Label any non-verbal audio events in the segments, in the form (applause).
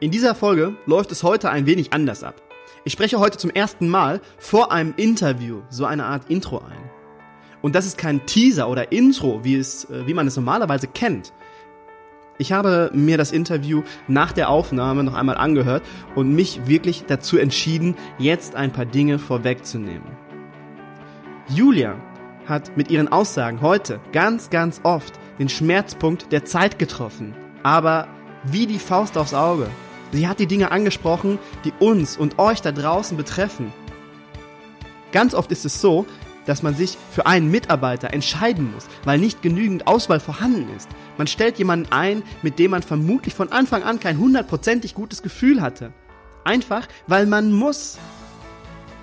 In dieser Folge läuft es heute ein wenig anders ab. Ich spreche heute zum ersten Mal vor einem Interview so eine Art Intro ein. Und das ist kein Teaser oder Intro, wie, es, äh, wie man es normalerweise kennt. Ich habe mir das Interview nach der Aufnahme noch einmal angehört und mich wirklich dazu entschieden, jetzt ein paar Dinge vorwegzunehmen. Julia hat mit ihren Aussagen heute ganz, ganz oft den Schmerzpunkt der Zeit getroffen. Aber wie die Faust aufs Auge. Sie hat die Dinge angesprochen, die uns und euch da draußen betreffen. Ganz oft ist es so, dass man sich für einen Mitarbeiter entscheiden muss, weil nicht genügend Auswahl vorhanden ist. Man stellt jemanden ein, mit dem man vermutlich von Anfang an kein hundertprozentig gutes Gefühl hatte. Einfach, weil man muss.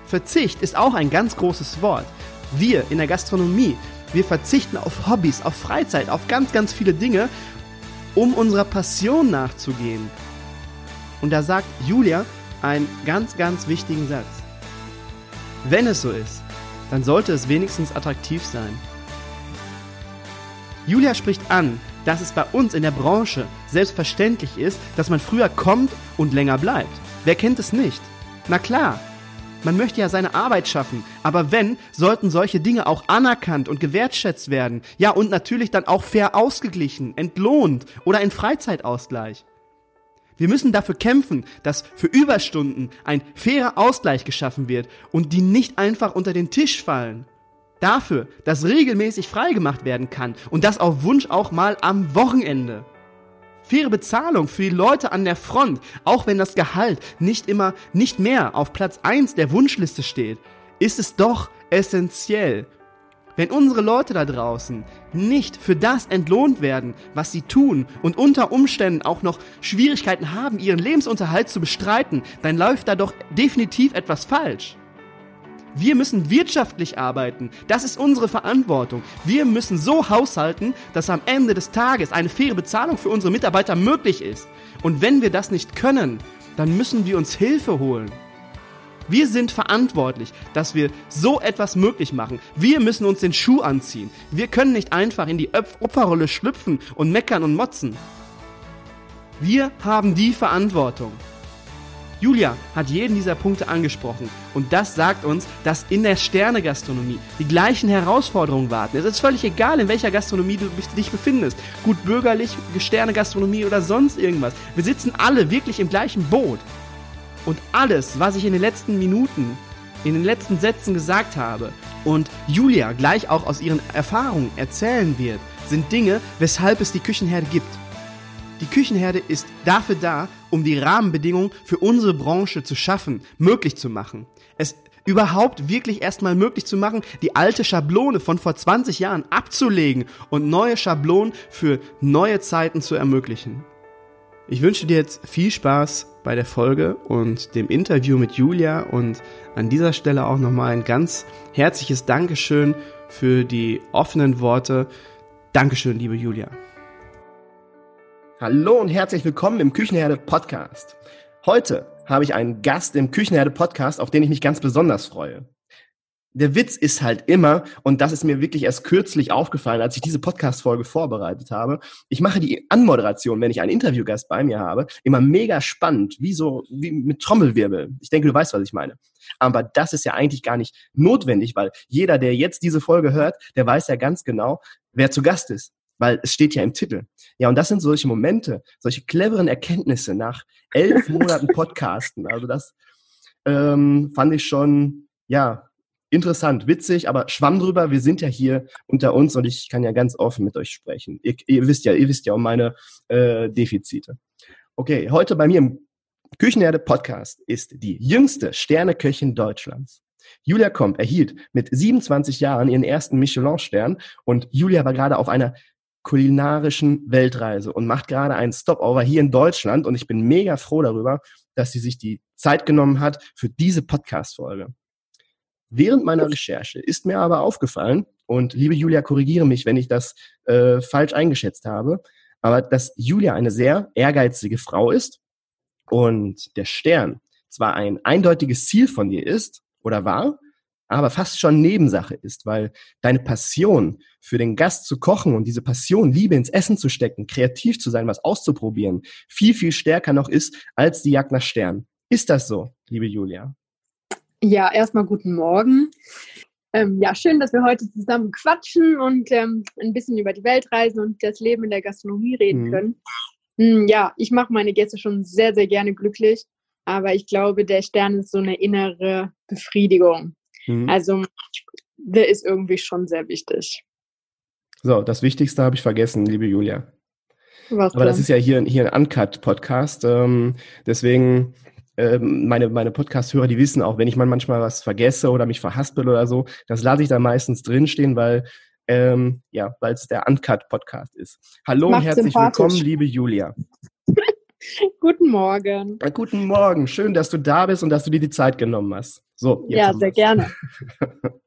Verzicht ist auch ein ganz großes Wort. Wir in der Gastronomie, wir verzichten auf Hobbys, auf Freizeit, auf ganz, ganz viele Dinge, um unserer Passion nachzugehen. Und da sagt Julia einen ganz, ganz wichtigen Satz. Wenn es so ist, dann sollte es wenigstens attraktiv sein. Julia spricht an, dass es bei uns in der Branche selbstverständlich ist, dass man früher kommt und länger bleibt. Wer kennt es nicht? Na klar, man möchte ja seine Arbeit schaffen, aber wenn, sollten solche Dinge auch anerkannt und gewertschätzt werden. Ja, und natürlich dann auch fair ausgeglichen, entlohnt oder in Freizeitausgleich. Wir müssen dafür kämpfen, dass für Überstunden ein fairer Ausgleich geschaffen wird und die nicht einfach unter den Tisch fallen. Dafür, dass regelmäßig freigemacht werden kann und das auf Wunsch auch mal am Wochenende. Faire Bezahlung für die Leute an der Front, auch wenn das Gehalt nicht immer, nicht mehr auf Platz 1 der Wunschliste steht, ist es doch essentiell. Wenn unsere Leute da draußen nicht für das entlohnt werden, was sie tun und unter Umständen auch noch Schwierigkeiten haben, ihren Lebensunterhalt zu bestreiten, dann läuft da doch definitiv etwas falsch. Wir müssen wirtschaftlich arbeiten. Das ist unsere Verantwortung. Wir müssen so haushalten, dass am Ende des Tages eine faire Bezahlung für unsere Mitarbeiter möglich ist. Und wenn wir das nicht können, dann müssen wir uns Hilfe holen. Wir sind verantwortlich, dass wir so etwas möglich machen. Wir müssen uns den Schuh anziehen. Wir können nicht einfach in die Opferrolle schlüpfen und meckern und motzen. Wir haben die Verantwortung. Julia hat jeden dieser Punkte angesprochen und das sagt uns, dass in der Sternegastronomie die gleichen Herausforderungen warten. Es ist völlig egal, in welcher Gastronomie du dich befindest. Gut bürgerlich, Sternegastronomie oder sonst irgendwas. Wir sitzen alle wirklich im gleichen Boot. Und alles, was ich in den letzten Minuten, in den letzten Sätzen gesagt habe und Julia gleich auch aus ihren Erfahrungen erzählen wird, sind Dinge, weshalb es die Küchenherde gibt. Die Küchenherde ist dafür da, um die Rahmenbedingungen für unsere Branche zu schaffen, möglich zu machen. Es überhaupt wirklich erstmal möglich zu machen, die alte Schablone von vor 20 Jahren abzulegen und neue Schablonen für neue Zeiten zu ermöglichen. Ich wünsche dir jetzt viel Spaß bei der Folge und dem Interview mit Julia und an dieser Stelle auch nochmal ein ganz herzliches Dankeschön für die offenen Worte. Dankeschön, liebe Julia. Hallo und herzlich willkommen im Küchenherde Podcast. Heute habe ich einen Gast im Küchenherde Podcast, auf den ich mich ganz besonders freue. Der Witz ist halt immer, und das ist mir wirklich erst kürzlich aufgefallen, als ich diese Podcast-Folge vorbereitet habe. Ich mache die Anmoderation, wenn ich einen Interviewgast bei mir habe, immer mega spannend, wie so, wie mit Trommelwirbel. Ich denke, du weißt, was ich meine. Aber das ist ja eigentlich gar nicht notwendig, weil jeder, der jetzt diese Folge hört, der weiß ja ganz genau, wer zu Gast ist weil es steht ja im Titel. Ja, und das sind solche Momente, solche cleveren Erkenntnisse nach elf (laughs) Monaten Podcasten. Also das ähm, fand ich schon, ja, interessant, witzig, aber schwamm drüber. Wir sind ja hier unter uns und ich kann ja ganz offen mit euch sprechen. Ihr, ihr wisst ja, ihr wisst ja um meine äh, Defizite. Okay, heute bei mir im Küchenerde Podcast ist die jüngste Sterneköchin Deutschlands. Julia Komp erhielt mit 27 Jahren ihren ersten Michelin-Stern und Julia war gerade auf einer kulinarischen Weltreise und macht gerade einen Stopover hier in Deutschland und ich bin mega froh darüber, dass sie sich die Zeit genommen hat für diese Podcast-Folge. Während meiner Recherche ist mir aber aufgefallen, und liebe Julia, korrigiere mich, wenn ich das äh, falsch eingeschätzt habe, aber dass Julia eine sehr ehrgeizige Frau ist und der Stern zwar ein eindeutiges Ziel von ihr ist oder war, aber fast schon Nebensache ist, weil deine Passion für den Gast zu kochen und diese Passion, Liebe ins Essen zu stecken, kreativ zu sein, was auszuprobieren, viel, viel stärker noch ist als die Jagd nach Stern. Ist das so, liebe Julia? Ja, erstmal guten Morgen. Ähm, ja, schön, dass wir heute zusammen quatschen und ähm, ein bisschen über die Welt reisen und das Leben in der Gastronomie reden mhm. können. Hm, ja, ich mache meine Gäste schon sehr, sehr gerne glücklich, aber ich glaube, der Stern ist so eine innere Befriedigung. Mhm. Also, der ist irgendwie schon sehr wichtig. So, das Wichtigste habe ich vergessen, liebe Julia. Was aber denn? das ist ja hier, hier ein Uncut-Podcast. Ähm, deswegen ähm, meine, meine Podcast-Hörer, die wissen auch, wenn ich mal manchmal was vergesse oder mich verhaspel oder so, das lasse ich dann meistens drinstehen, weil ähm, ja, weil es der Uncut-Podcast ist. Hallo und herzlich willkommen, liebe Julia. (laughs) (laughs) guten Morgen. Guten Morgen. Schön, dass du da bist und dass du dir die Zeit genommen hast. So, ja, sehr gerne. (laughs)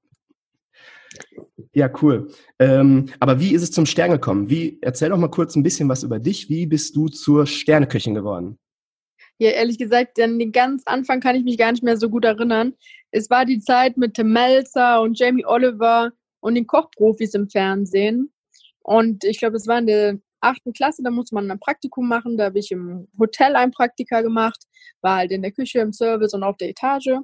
ja, cool. Ähm, aber wie ist es zum Stern gekommen? Wie, erzähl doch mal kurz ein bisschen was über dich. Wie bist du zur Sterneköchin geworden? Ja, ehrlich gesagt, an den ganz Anfang kann ich mich gar nicht mehr so gut erinnern. Es war die Zeit mit Tim Melzer und Jamie Oliver und den Kochprofis im Fernsehen. Und ich glaube, es war in der achten Klasse, da musste man ein Praktikum machen. Da habe ich im Hotel ein Praktika gemacht, war halt in der Küche, im Service und auf der Etage.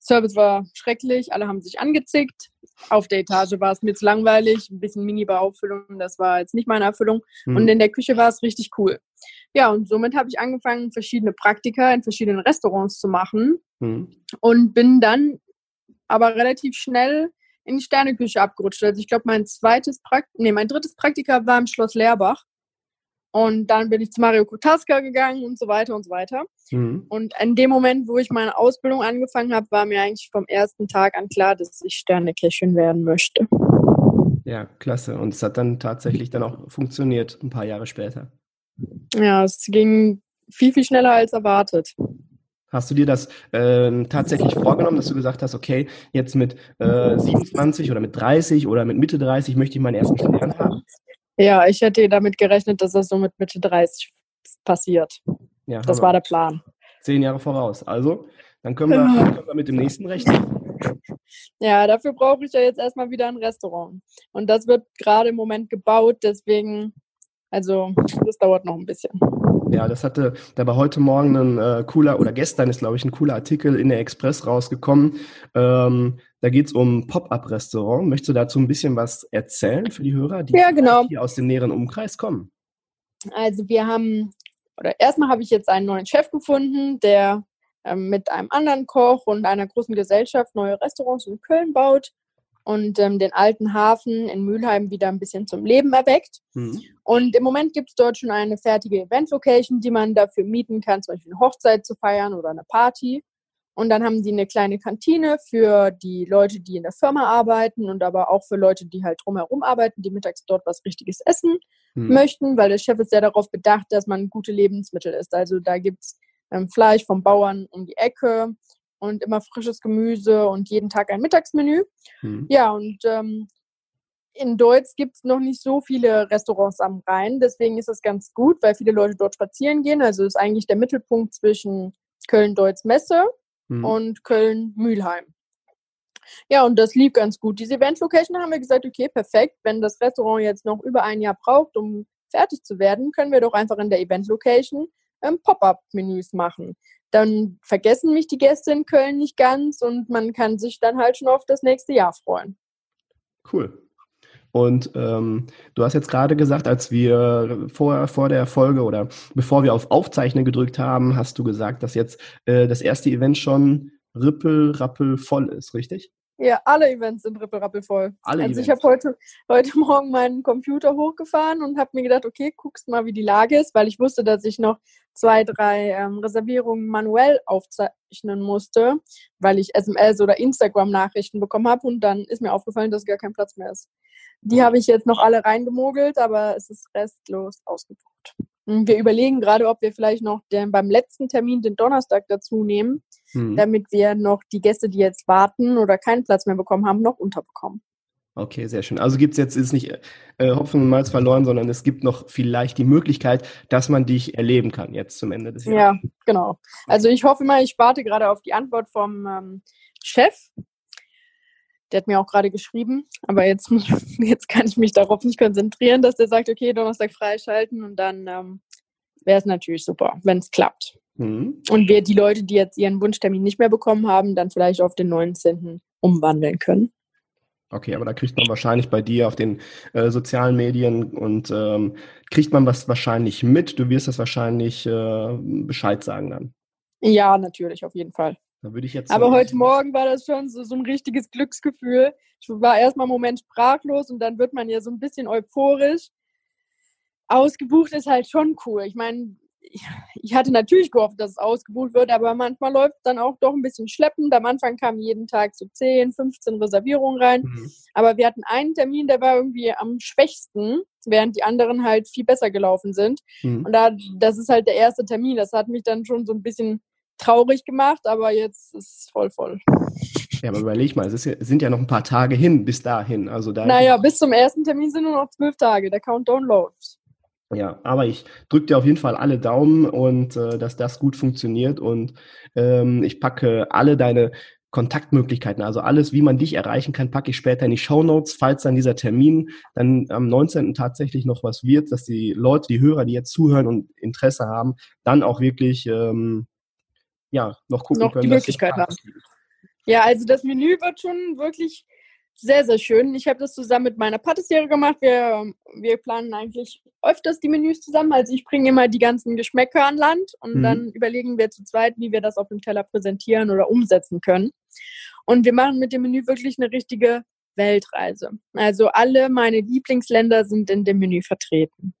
Service war schrecklich, alle haben sich angezickt. Auf der Etage war es mir zu langweilig, ein bisschen Mini-Bauauffüllung, das war jetzt nicht meine Erfüllung. Mhm. Und in der Küche war es richtig cool. Ja, und somit habe ich angefangen, verschiedene Praktika in verschiedenen Restaurants zu machen mhm. und bin dann aber relativ schnell in die Sterneküche abgerutscht. Also ich glaube, mein zweites Prakt nee, mein drittes Praktika war im Schloss Leerbach. Und dann bin ich zu Mario Kotaska gegangen und so weiter und so weiter. Mhm. Und in dem Moment, wo ich meine Ausbildung angefangen habe, war mir eigentlich vom ersten Tag an klar, dass ich Sterneköchin werden möchte. Ja, klasse. Und es hat dann tatsächlich dann auch funktioniert, ein paar Jahre später. Ja, es ging viel, viel schneller als erwartet. Hast du dir das äh, tatsächlich vorgenommen, dass du gesagt hast, okay, jetzt mit äh, 27 oder mit 30 oder mit Mitte 30 möchte ich meinen ersten Stern haben? Ja, ich hätte damit gerechnet, dass das so mit Mitte 30 passiert. Ja, das war der Plan. Zehn Jahre voraus. Also, dann können wir, dann können wir mit dem nächsten rechnen. Ja, dafür brauche ich ja jetzt erstmal wieder ein Restaurant. Und das wird gerade im Moment gebaut, deswegen, also, das dauert noch ein bisschen. Ja, das hatte, da war heute Morgen ein äh, cooler, oder gestern ist, glaube ich, ein cooler Artikel in der Express rausgekommen. Ähm, da geht es um Pop-Up-Restaurant. Möchtest du dazu ein bisschen was erzählen für die Hörer, die ja, genau. hier aus dem näheren Umkreis kommen? Also wir haben, oder erstmal habe ich jetzt einen neuen Chef gefunden, der ähm, mit einem anderen Koch und einer großen Gesellschaft neue Restaurants in Köln baut und ähm, den alten Hafen in Mülheim wieder ein bisschen zum Leben erweckt. Mhm. Und im Moment gibt es dort schon eine fertige Event-Location, die man dafür mieten kann, zum Beispiel eine Hochzeit zu feiern oder eine Party. Und dann haben sie eine kleine Kantine für die Leute, die in der Firma arbeiten und aber auch für Leute, die halt drumherum arbeiten, die mittags dort was Richtiges essen mhm. möchten, weil der Chef ist sehr darauf bedacht, dass man gute Lebensmittel isst. Also da gibt es ähm, Fleisch vom Bauern um die Ecke und immer frisches Gemüse und jeden Tag ein Mittagsmenü. Mhm. Ja, und ähm, in Deutsch gibt es noch nicht so viele Restaurants am Rhein, deswegen ist es ganz gut, weil viele Leute dort spazieren gehen. Also ist eigentlich der Mittelpunkt zwischen Köln-Deutz Messe mhm. und Köln-Mülheim. Ja, und das lief ganz gut. Diese Event-Location haben wir gesagt, okay, perfekt. Wenn das Restaurant jetzt noch über ein Jahr braucht, um fertig zu werden, können wir doch einfach in der Event-Location ähm, Pop-up-Menüs machen. Dann vergessen mich die Gäste in Köln nicht ganz und man kann sich dann halt schon auf das nächste Jahr freuen. Cool. Und ähm, du hast jetzt gerade gesagt, als wir vor, vor der Folge oder bevor wir auf Aufzeichnen gedrückt haben, hast du gesagt, dass jetzt äh, das erste Event schon rippel, rappel voll ist, richtig? Ja, alle Events sind rippelrappelvoll. Alle also Events. ich habe heute, heute Morgen meinen Computer hochgefahren und habe mir gedacht, okay, guckst mal, wie die Lage ist, weil ich wusste, dass ich noch zwei, drei ähm, Reservierungen manuell aufzeichnen musste, weil ich SMS oder Instagram-Nachrichten bekommen habe und dann ist mir aufgefallen, dass gar kein Platz mehr ist. Die habe ich jetzt noch alle reingemogelt, aber es ist restlos ausgebucht. Wir überlegen gerade, ob wir vielleicht noch den, beim letzten Termin den Donnerstag dazu nehmen, mhm. damit wir noch die Gäste, die jetzt warten oder keinen Platz mehr bekommen haben, noch unterbekommen. Okay, sehr schön. Also gibt es jetzt ist nicht äh, Hopfen und Malz verloren, sondern es gibt noch vielleicht die Möglichkeit, dass man dich erleben kann jetzt zum Ende des Jahres. Ja, genau. Also ich hoffe mal, ich warte gerade auf die Antwort vom ähm, Chef. Der hat mir auch gerade geschrieben, aber jetzt, (laughs) jetzt kann ich mich darauf nicht konzentrieren, dass der sagt, okay, Donnerstag freischalten und dann ähm, wäre es natürlich super, wenn es klappt. Mhm. Und wir die Leute, die jetzt ihren Wunschtermin nicht mehr bekommen haben, dann vielleicht auf den 19. umwandeln können. Okay, aber da kriegt man wahrscheinlich bei dir auf den äh, sozialen Medien und ähm, kriegt man was wahrscheinlich mit. Du wirst das wahrscheinlich äh, Bescheid sagen dann. Ja, natürlich, auf jeden Fall. Da würde ich jetzt. Aber heute Morgen war das schon so, so ein richtiges Glücksgefühl. Ich war erstmal einen Moment sprachlos und dann wird man ja so ein bisschen euphorisch. Ausgebucht ist halt schon cool. Ich meine, ich hatte natürlich gehofft, dass es ausgebucht wird, aber manchmal läuft es dann auch doch ein bisschen schleppend. Am Anfang kamen jeden Tag so 10, 15 Reservierungen rein. Mhm. Aber wir hatten einen Termin, der war irgendwie am schwächsten, während die anderen halt viel besser gelaufen sind. Mhm. Und da, das ist halt der erste Termin. Das hat mich dann schon so ein bisschen traurig gemacht, aber jetzt ist es voll voll. Ja, aber überleg mal, es, ja, sind ja noch ein paar Tage hin bis dahin. Also da naja, bis zum ersten Termin sind nur noch zwölf Tage. Der Countdown läuft. Ja, aber ich drücke dir auf jeden Fall alle Daumen und äh, dass das gut funktioniert und ähm, ich packe alle deine Kontaktmöglichkeiten, also alles, wie man dich erreichen kann, packe ich später in die Show Notes, falls dann dieser Termin dann am 19. tatsächlich noch was wird, dass die Leute, die Hörer, die jetzt zuhören und Interesse haben, dann auch wirklich ähm, ja noch gucken noch können. Die Möglichkeit haben. Ja, also das Menü wird schon wirklich sehr, sehr schön. Ich habe das zusammen mit meiner Patissiere gemacht. Wir, wir planen eigentlich öfters die Menüs zusammen. Also ich bringe immer die ganzen Geschmäcker an Land und mhm. dann überlegen wir zu zweit, wie wir das auf dem Teller präsentieren oder umsetzen können. Und wir machen mit dem Menü wirklich eine richtige Weltreise. Also alle meine Lieblingsländer sind in dem Menü vertreten.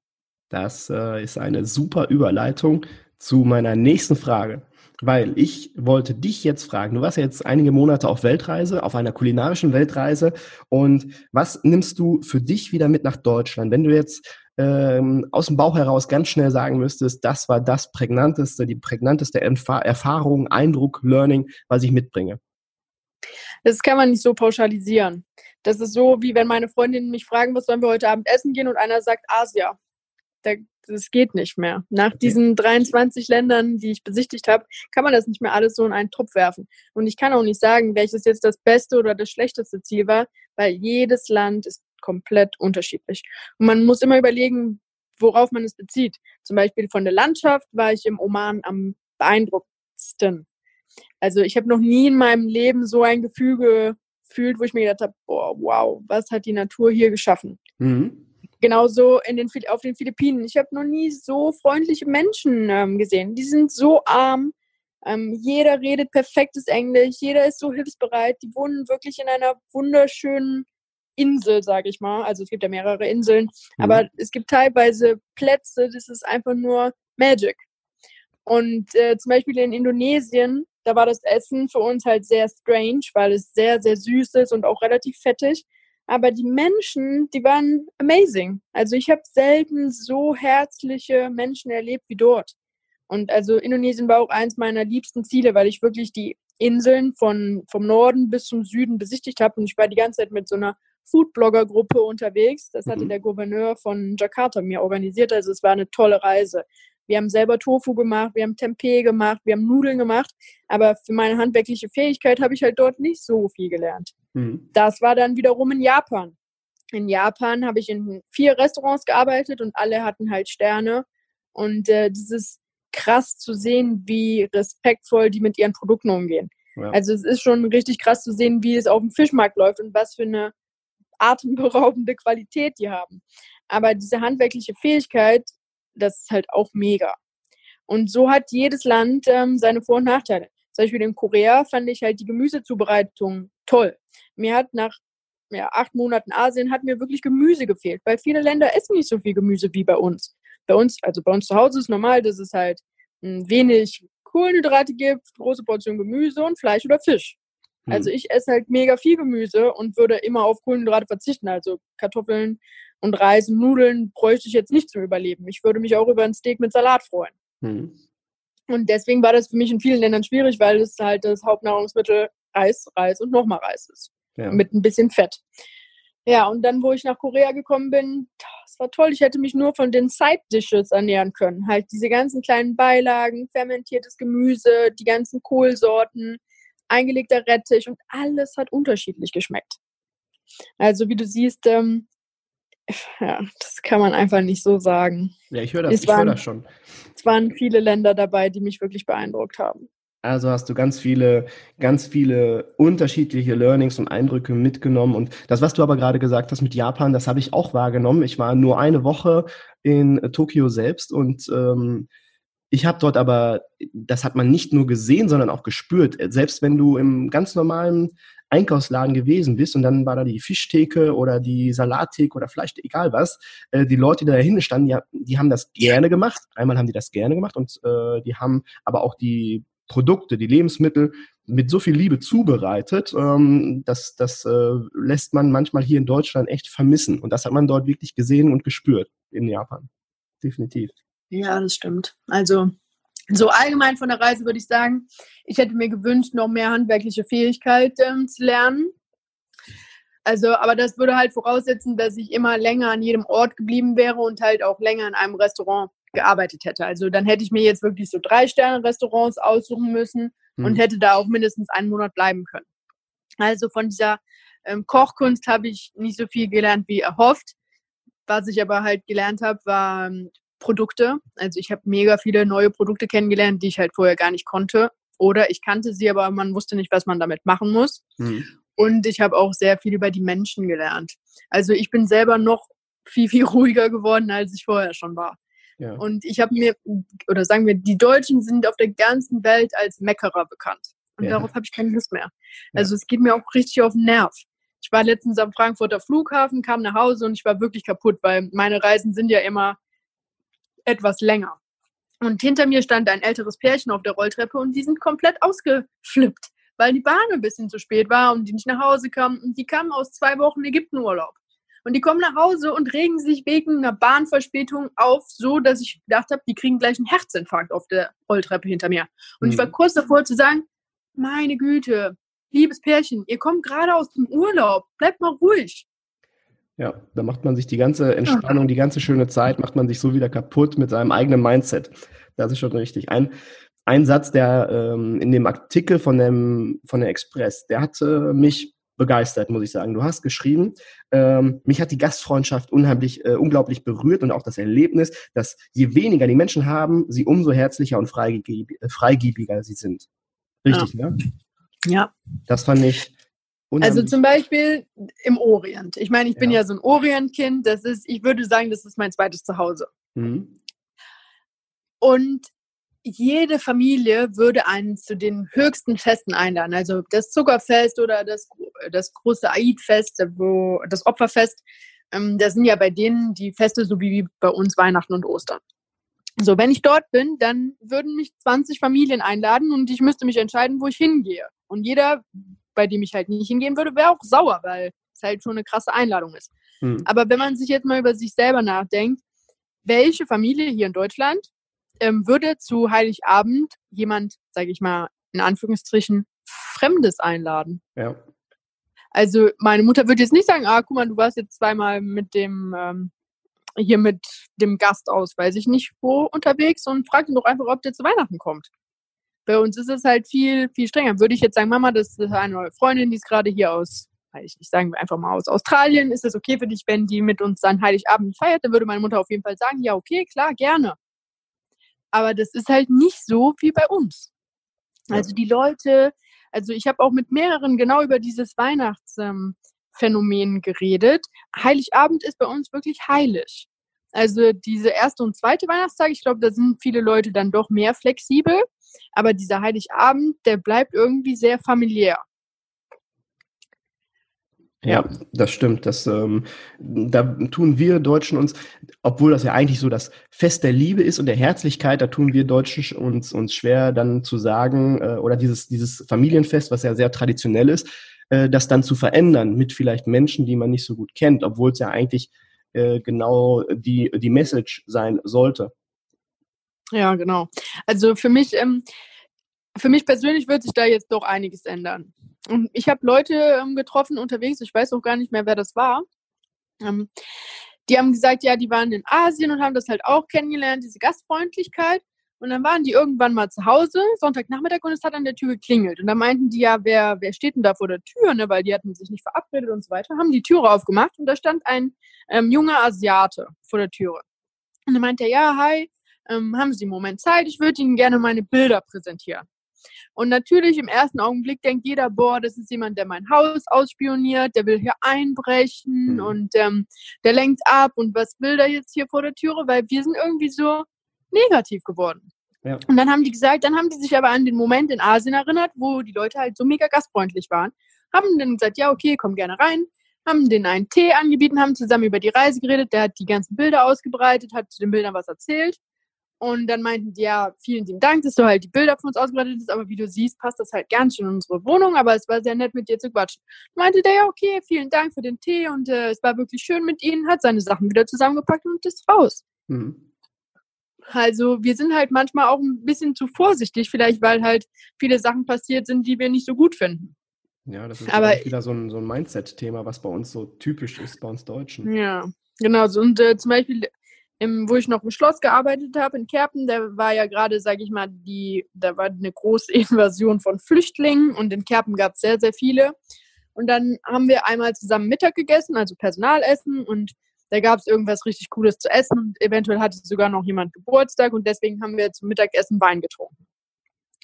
Das äh, ist eine super Überleitung zu meiner nächsten Frage weil ich wollte dich jetzt fragen, du warst ja jetzt einige Monate auf Weltreise, auf einer kulinarischen Weltreise und was nimmst du für dich wieder mit nach Deutschland? Wenn du jetzt ähm, aus dem Bauch heraus ganz schnell sagen müsstest, das war das prägnanteste, die prägnanteste Erfahrung, Eindruck, Learning, was ich mitbringe. Das kann man nicht so pauschalisieren. Das ist so, wie wenn meine Freundinnen mich fragen, was sollen wir heute Abend essen gehen und einer sagt Asia. Da das geht nicht mehr. Nach diesen 23 Ländern, die ich besichtigt habe, kann man das nicht mehr alles so in einen Topf werfen. Und ich kann auch nicht sagen, welches jetzt das beste oder das schlechteste Ziel war, weil jedes Land ist komplett unterschiedlich. Und man muss immer überlegen, worauf man es bezieht. Zum Beispiel von der Landschaft war ich im Oman am beeindruckendsten. Also ich habe noch nie in meinem Leben so ein Gefühl gefühlt, wo ich mir gedacht habe, boah, wow, was hat die Natur hier geschaffen? Mhm. Genauso in den, auf den Philippinen. Ich habe noch nie so freundliche Menschen ähm, gesehen. Die sind so arm. Ähm, jeder redet perfektes Englisch. Jeder ist so hilfsbereit. Die wohnen wirklich in einer wunderschönen Insel, sage ich mal. Also es gibt ja mehrere Inseln. Mhm. Aber es gibt teilweise Plätze, das ist einfach nur Magic. Und äh, zum Beispiel in Indonesien, da war das Essen für uns halt sehr strange, weil es sehr, sehr süß ist und auch relativ fettig. Aber die Menschen, die waren amazing. Also ich habe selten so herzliche Menschen erlebt wie dort. Und also Indonesien war auch eins meiner liebsten Ziele, weil ich wirklich die Inseln von, vom Norden bis zum Süden besichtigt habe. Und ich war die ganze Zeit mit so einer Foodblogger-Gruppe unterwegs. Das hatte mhm. der Gouverneur von Jakarta mir organisiert. Also es war eine tolle Reise. Wir haben selber Tofu gemacht, wir haben Tempeh gemacht, wir haben Nudeln gemacht. Aber für meine handwerkliche Fähigkeit habe ich halt dort nicht so viel gelernt. Mhm. Das war dann wiederum in Japan. In Japan habe ich in vier Restaurants gearbeitet und alle hatten halt Sterne. Und äh, das ist krass zu sehen, wie respektvoll die mit ihren Produkten umgehen. Ja. Also es ist schon richtig krass zu sehen, wie es auf dem Fischmarkt läuft und was für eine atemberaubende Qualität die haben. Aber diese handwerkliche Fähigkeit das ist halt auch mega. Und so hat jedes Land ähm, seine Vor- und Nachteile. Zum Beispiel in Korea fand ich halt die Gemüsezubereitung toll. Mir hat nach ja, acht Monaten Asien hat mir wirklich Gemüse gefehlt, weil viele Länder essen nicht so viel Gemüse wie bei uns. Bei uns, also bei uns zu Hause ist normal, dass es halt hm, wenig Kohlenhydrate gibt, große Portion Gemüse und Fleisch oder Fisch. Hm. Also ich esse halt mega viel Gemüse und würde immer auf Kohlenhydrate verzichten, also Kartoffeln, und Reis und Nudeln bräuchte ich jetzt nicht zum Überleben. Ich würde mich auch über ein Steak mit Salat freuen. Mhm. Und deswegen war das für mich in vielen Ländern schwierig, weil es halt das Hauptnahrungsmittel Reis, Reis und nochmal Reis ist. Ja. Mit ein bisschen Fett. Ja, und dann, wo ich nach Korea gekommen bin, das war toll. Ich hätte mich nur von den Side Dishes ernähren können. Halt diese ganzen kleinen Beilagen, fermentiertes Gemüse, die ganzen Kohlsorten, eingelegter Rettich und alles hat unterschiedlich geschmeckt. Also wie du siehst, ähm, ja, das kann man einfach nicht so sagen. Ja, ich höre das, hör das schon. Es waren viele Länder dabei, die mich wirklich beeindruckt haben. Also hast du ganz viele, ganz viele unterschiedliche Learnings und Eindrücke mitgenommen. Und das, was du aber gerade gesagt hast mit Japan, das habe ich auch wahrgenommen. Ich war nur eine Woche in Tokio selbst und ähm, ich habe dort aber, das hat man nicht nur gesehen, sondern auch gespürt. Selbst wenn du im ganz normalen Einkaufsladen gewesen bist und dann war da die Fischtheke oder die Salattheke oder Fleisch, egal was, äh, die Leute, die da hinten standen, die, die, haben das gerne gemacht. Einmal haben die das gerne gemacht und äh, die haben aber auch die Produkte, die Lebensmittel mit so viel Liebe zubereitet, ähm, das, das äh, lässt man manchmal hier in Deutschland echt vermissen. Und das hat man dort wirklich gesehen und gespürt in Japan. Definitiv. Ja, das stimmt. Also so allgemein von der Reise würde ich sagen, ich hätte mir gewünscht, noch mehr handwerkliche Fähigkeiten zu lernen. Also, aber das würde halt voraussetzen, dass ich immer länger an jedem Ort geblieben wäre und halt auch länger in einem Restaurant gearbeitet hätte. Also dann hätte ich mir jetzt wirklich so drei Sterne-Restaurants aussuchen müssen mhm. und hätte da auch mindestens einen Monat bleiben können. Also von dieser ähm, Kochkunst habe ich nicht so viel gelernt wie erhofft. Was ich aber halt gelernt habe, war ähm, Produkte. Also ich habe mega viele neue Produkte kennengelernt, die ich halt vorher gar nicht konnte. Oder ich kannte sie, aber man wusste nicht, was man damit machen muss. Mhm. Und ich habe auch sehr viel über die Menschen gelernt. Also ich bin selber noch viel, viel (laughs) ruhiger geworden, als ich vorher schon war. Ja. Und ich habe mir, oder sagen wir, die Deutschen sind auf der ganzen Welt als Meckerer bekannt. Und ja. darauf habe ich keine Lust mehr. Also ja. es geht mir auch richtig auf den Nerv. Ich war letztens am Frankfurter Flughafen, kam nach Hause und ich war wirklich kaputt, weil meine Reisen sind ja immer etwas länger. Und hinter mir stand ein älteres Pärchen auf der Rolltreppe und die sind komplett ausgeflippt, weil die Bahn ein bisschen zu spät war und die nicht nach Hause kamen. Und die kamen aus zwei Wochen Ägyptenurlaub. Und die kommen nach Hause und regen sich wegen einer Bahnverspätung auf, so dass ich gedacht habe, die kriegen gleich einen Herzinfarkt auf der Rolltreppe hinter mir. Und mhm. ich war mhm. kurz davor zu sagen, meine Güte, liebes Pärchen, ihr kommt gerade aus dem Urlaub, bleibt mal ruhig. Ja, da macht man sich die ganze Entspannung, die ganze schöne Zeit, macht man sich so wieder kaputt mit seinem eigenen Mindset. Das ist schon richtig. Ein, ein Satz, der ähm, in dem Artikel von dem von der Express, der hat äh, mich begeistert, muss ich sagen. Du hast geschrieben, ähm, mich hat die Gastfreundschaft unheimlich, äh, unglaublich berührt und auch das Erlebnis, dass je weniger die Menschen haben, sie umso herzlicher und freigieb äh, freigiebiger sie sind. Richtig, ja. ne? Ja. Das fand ich also zum Beispiel im Orient. Ich meine, ich bin ja, ja so ein Orientkind. Das ist, ich würde sagen, das ist mein zweites Zuhause. Mhm. Und jede Familie würde einen zu den höchsten Festen einladen. Also das Zuckerfest oder das, das große Aid-Fest, wo das Opferfest. Ähm, das sind ja bei denen die Feste so wie bei uns Weihnachten und Ostern. So, wenn ich dort bin, dann würden mich 20 Familien einladen und ich müsste mich entscheiden, wo ich hingehe. Und jeder bei dem ich halt nicht hingehen würde, wäre auch sauer, weil es halt schon eine krasse Einladung ist. Hm. Aber wenn man sich jetzt mal über sich selber nachdenkt, welche Familie hier in Deutschland ähm, würde zu Heiligabend jemand, sage ich mal, in Anführungsstrichen, Fremdes einladen? Ja. Also meine Mutter würde jetzt nicht sagen, ah, guck mal, du warst jetzt zweimal mit dem ähm, hier mit dem Gast aus, weiß ich nicht wo unterwegs und fragt ihn doch einfach, ob der zu Weihnachten kommt. Bei uns ist es halt viel, viel strenger. Würde ich jetzt sagen, Mama, das ist eine neue Freundin, die ist gerade hier aus, weiß ich nicht, sagen wir einfach mal aus Australien. Ist es okay für dich, wenn die mit uns dann Heiligabend feiert? Dann würde meine Mutter auf jeden Fall sagen, ja, okay, klar, gerne. Aber das ist halt nicht so wie bei uns. Also die Leute, also ich habe auch mit mehreren genau über dieses Weihnachtsphänomen ähm, geredet. Heiligabend ist bei uns wirklich heilig. Also diese erste und zweite Weihnachtstag, ich glaube, da sind viele Leute dann doch mehr flexibel. Aber dieser Heiligabend, der bleibt irgendwie sehr familiär. Ja, das stimmt. Das, ähm, da tun wir Deutschen uns, obwohl das ja eigentlich so das Fest der Liebe ist und der Herzlichkeit, da tun wir Deutschen uns, uns schwer dann zu sagen, äh, oder dieses, dieses Familienfest, was ja sehr traditionell ist, äh, das dann zu verändern mit vielleicht Menschen, die man nicht so gut kennt, obwohl es ja eigentlich äh, genau die, die Message sein sollte. Ja, genau. Also für mich, ähm, für mich persönlich wird sich da jetzt doch einiges ändern. Und ich habe Leute ähm, getroffen unterwegs, ich weiß auch gar nicht mehr, wer das war. Ähm, die haben gesagt, ja, die waren in Asien und haben das halt auch kennengelernt, diese Gastfreundlichkeit. Und dann waren die irgendwann mal zu Hause, Sonntagnachmittag, und es hat an der Tür geklingelt. Und dann meinten die ja, wer, wer steht denn da vor der Tür, ne? weil die hatten sich nicht verabredet und so weiter. Haben die Türe aufgemacht und da stand ein ähm, junger Asiate vor der Türe. Und dann meinte er, ja, hi, ähm, haben Sie einen Moment Zeit? Ich würde Ihnen gerne meine Bilder präsentieren. Und natürlich im ersten Augenblick denkt jeder, boah, das ist jemand, der mein Haus ausspioniert, der will hier einbrechen mhm. und ähm, der lenkt ab und was will der jetzt hier vor der Türe? Weil wir sind irgendwie so negativ geworden. Ja. Und dann haben die gesagt, dann haben die sich aber an den Moment in Asien erinnert, wo die Leute halt so mega gastfreundlich waren, haben dann gesagt, ja, okay, komm gerne rein, haben den einen Tee angeboten, haben zusammen über die Reise geredet, der hat die ganzen Bilder ausgebreitet, hat zu den Bildern was erzählt. Und dann meinten die, ja, vielen lieben Dank, dass du halt die Bilder von uns ausgebreitet hast, aber wie du siehst, passt das halt ganz schön in unsere Wohnung, aber es war sehr nett mit dir zu quatschen. Meinte der, ja, okay, vielen Dank für den Tee und äh, es war wirklich schön mit Ihnen, hat seine Sachen wieder zusammengepackt und ist raus. Mhm. Also wir sind halt manchmal auch ein bisschen zu vorsichtig, vielleicht weil halt viele Sachen passiert sind, die wir nicht so gut finden. Ja, das ist Aber, wieder so ein, so ein Mindset-Thema, was bei uns so typisch ist, bei uns Deutschen. Ja, genau. Und äh, zum Beispiel, im, wo ich noch im Schloss gearbeitet habe, in Kerpen, da war ja gerade, sage ich mal, die, da war eine große (laughs) Invasion von Flüchtlingen und in Kerpen gab es sehr, sehr viele. Und dann haben wir einmal zusammen Mittag gegessen, also Personalessen und da gab es irgendwas richtig Cooles zu essen und eventuell hatte sogar noch jemand Geburtstag und deswegen haben wir zum Mittagessen Wein getrunken.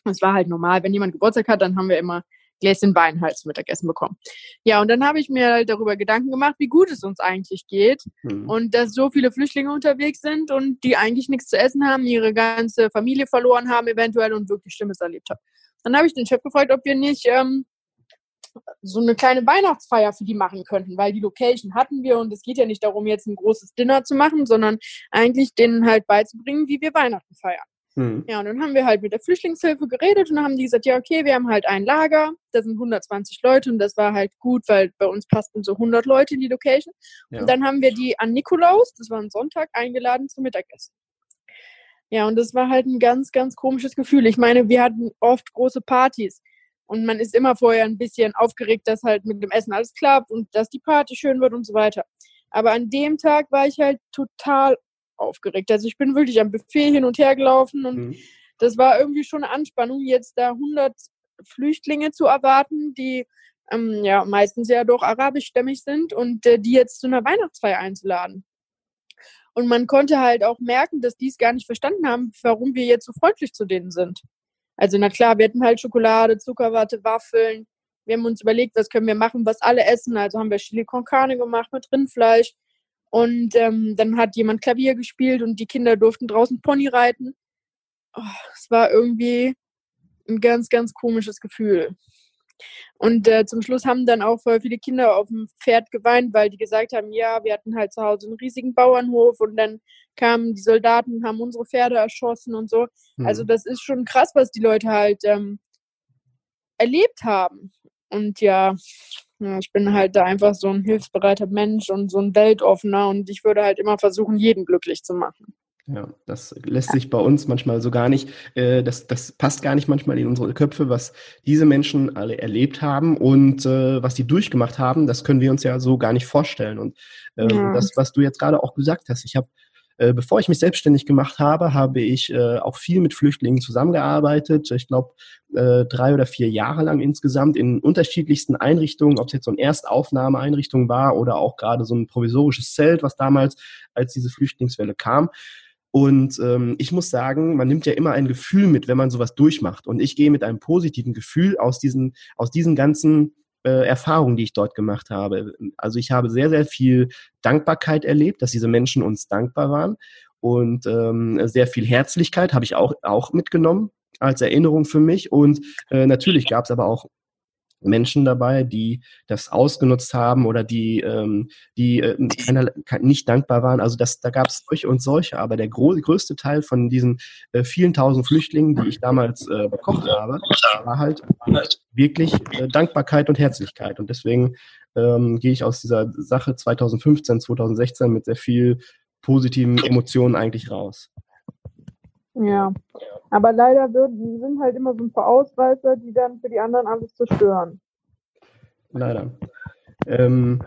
Das war halt normal. Wenn jemand Geburtstag hat, dann haben wir immer Gläschen Wein halt zum Mittagessen bekommen. Ja, und dann habe ich mir halt darüber Gedanken gemacht, wie gut es uns eigentlich geht mhm. und dass so viele Flüchtlinge unterwegs sind und die eigentlich nichts zu essen haben, ihre ganze Familie verloren haben eventuell und wirklich Schlimmes erlebt haben. Dann habe ich den Chef gefragt, ob wir nicht ähm, so eine kleine Weihnachtsfeier für die machen könnten, weil die Location hatten wir und es geht ja nicht darum, jetzt ein großes Dinner zu machen, sondern eigentlich denen halt beizubringen, wie wir Weihnachten feiern. Mhm. Ja, und dann haben wir halt mit der Flüchtlingshilfe geredet und dann haben die gesagt, ja, okay, wir haben halt ein Lager, da sind 120 Leute und das war halt gut, weil bei uns passten so 100 Leute in die Location. Ja. Und dann haben wir die an Nikolaus, das war ein Sonntag, eingeladen zum Mittagessen. Ja, und das war halt ein ganz, ganz komisches Gefühl. Ich meine, wir hatten oft große Partys. Und man ist immer vorher ein bisschen aufgeregt, dass halt mit dem Essen alles klappt und dass die Party schön wird und so weiter. Aber an dem Tag war ich halt total aufgeregt. Also ich bin wirklich am Buffet hin und her gelaufen und mhm. das war irgendwie schon eine Anspannung, jetzt da 100 Flüchtlinge zu erwarten, die ähm, ja meistens ja doch arabischstämmig sind und äh, die jetzt zu einer Weihnachtsfeier einzuladen. Und man konnte halt auch merken, dass die es gar nicht verstanden haben, warum wir jetzt so freundlich zu denen sind. Also na klar, wir hatten halt Schokolade, Zuckerwatte, Waffeln. Wir haben uns überlegt, was können wir machen, was alle essen. Also haben wir Chili con Carne gemacht mit Rindfleisch. Und ähm, dann hat jemand Klavier gespielt und die Kinder durften draußen Pony reiten. Oh, es war irgendwie ein ganz, ganz komisches Gefühl. Und äh, zum Schluss haben dann auch viele Kinder auf dem Pferd geweint, weil die gesagt haben, ja, wir hatten halt zu Hause einen riesigen Bauernhof und dann kamen die Soldaten, haben unsere Pferde erschossen und so. Mhm. Also das ist schon krass, was die Leute halt ähm, erlebt haben. Und ja, ja, ich bin halt da einfach so ein hilfsbereiter Mensch und so ein Weltoffener und ich würde halt immer versuchen, jeden glücklich zu machen. Ja, das lässt sich bei uns manchmal so gar nicht, äh, das, das passt gar nicht manchmal in unsere Köpfe, was diese Menschen alle erlebt haben und äh, was die durchgemacht haben, das können wir uns ja so gar nicht vorstellen. Und ähm, ja. das, was du jetzt gerade auch gesagt hast, ich habe äh, bevor ich mich selbstständig gemacht habe, habe ich äh, auch viel mit Flüchtlingen zusammengearbeitet. Ich glaube, äh, drei oder vier Jahre lang insgesamt in unterschiedlichsten Einrichtungen, ob es jetzt so eine Erstaufnahmeeinrichtung war oder auch gerade so ein provisorisches Zelt, was damals, als diese Flüchtlingswelle kam. Und ähm, ich muss sagen, man nimmt ja immer ein Gefühl mit, wenn man sowas durchmacht. Und ich gehe mit einem positiven Gefühl aus diesen, aus diesen ganzen äh, Erfahrungen, die ich dort gemacht habe. Also ich habe sehr, sehr viel Dankbarkeit erlebt, dass diese Menschen uns dankbar waren und ähm, sehr viel Herzlichkeit habe ich auch, auch mitgenommen als Erinnerung für mich. Und äh, natürlich gab es aber auch Menschen dabei, die das ausgenutzt haben oder die, ähm, die äh, keiner, nicht dankbar waren. Also das, da gab es solche und solche, aber der größte Teil von diesen äh, vielen tausend Flüchtlingen, die ich damals äh, bekocht habe, war halt wirklich äh, Dankbarkeit und Herzlichkeit. Und deswegen ähm, gehe ich aus dieser Sache 2015, 2016 mit sehr viel positiven Emotionen eigentlich raus. Ja, aber leider würden, sind halt immer so ein paar Ausreißer, die dann für die anderen alles zerstören. Leider. Ähm,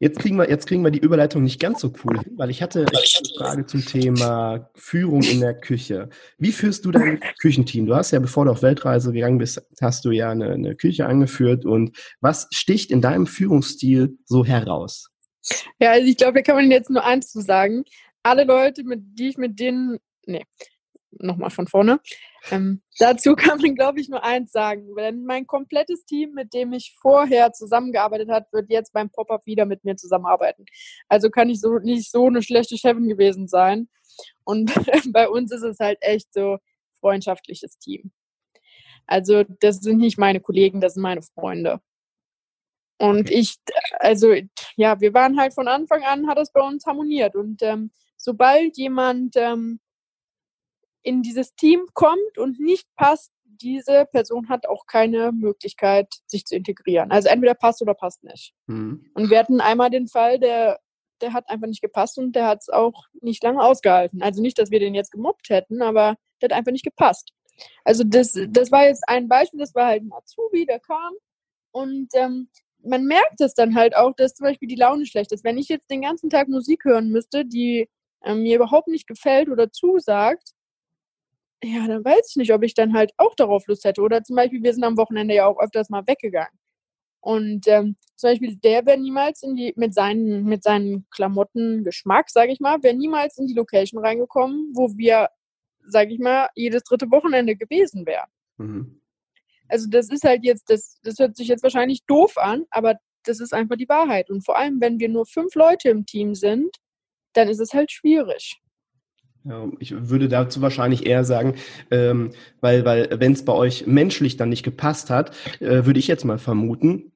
Jetzt kriegen, wir, jetzt kriegen wir die Überleitung nicht ganz so cool hin, weil ich hatte eine Frage zum Thema Führung in der Küche. Wie führst du dein Küchenteam? Du hast ja, bevor du auf Weltreise gegangen bist, hast du ja eine, eine Küche angeführt. Und was sticht in deinem Führungsstil so heraus? Ja, also ich glaube, da kann man jetzt nur eins zu sagen. Alle Leute, mit die ich mit denen, nee, nochmal von vorne. Ähm, (laughs) dazu kann man, glaube ich, nur eins sagen. Denn mein komplettes Team, mit dem ich vorher zusammengearbeitet habe, wird jetzt beim Pop-Up wieder mit mir zusammenarbeiten. Also kann ich so nicht so eine schlechte Chefin gewesen sein. Und (laughs) bei uns ist es halt echt so freundschaftliches Team. Also das sind nicht meine Kollegen, das sind meine Freunde. Und ich, also ja, wir waren halt von Anfang an, hat das bei uns harmoniert. Und ähm, sobald jemand ähm, in dieses Team kommt und nicht passt, diese Person hat auch keine Möglichkeit, sich zu integrieren. Also entweder passt oder passt nicht. Mhm. Und wir hatten einmal den Fall, der, der hat einfach nicht gepasst und der hat es auch nicht lange ausgehalten. Also nicht, dass wir den jetzt gemobbt hätten, aber der hat einfach nicht gepasst. Also das, das war jetzt ein Beispiel, das war halt ein Azubi, der kam und ähm, man merkt es dann halt auch, dass zum Beispiel die Laune schlecht ist. Wenn ich jetzt den ganzen Tag Musik hören müsste, die ähm, mir überhaupt nicht gefällt oder zusagt, ja, dann weiß ich nicht, ob ich dann halt auch darauf Lust hätte. Oder zum Beispiel, wir sind am Wochenende ja auch öfters mal weggegangen. Und ähm, zum Beispiel, der wäre niemals in die, mit seinen, mit seinen Klamottengeschmack, sage ich mal, wäre niemals in die Location reingekommen, wo wir, sage ich mal, jedes dritte Wochenende gewesen wären. Mhm. Also das ist halt jetzt, das, das hört sich jetzt wahrscheinlich doof an, aber das ist einfach die Wahrheit. Und vor allem, wenn wir nur fünf Leute im Team sind, dann ist es halt schwierig. Ja, ich würde dazu wahrscheinlich eher sagen, ähm, weil, weil wenn es bei euch menschlich dann nicht gepasst hat, äh, würde ich jetzt mal vermuten,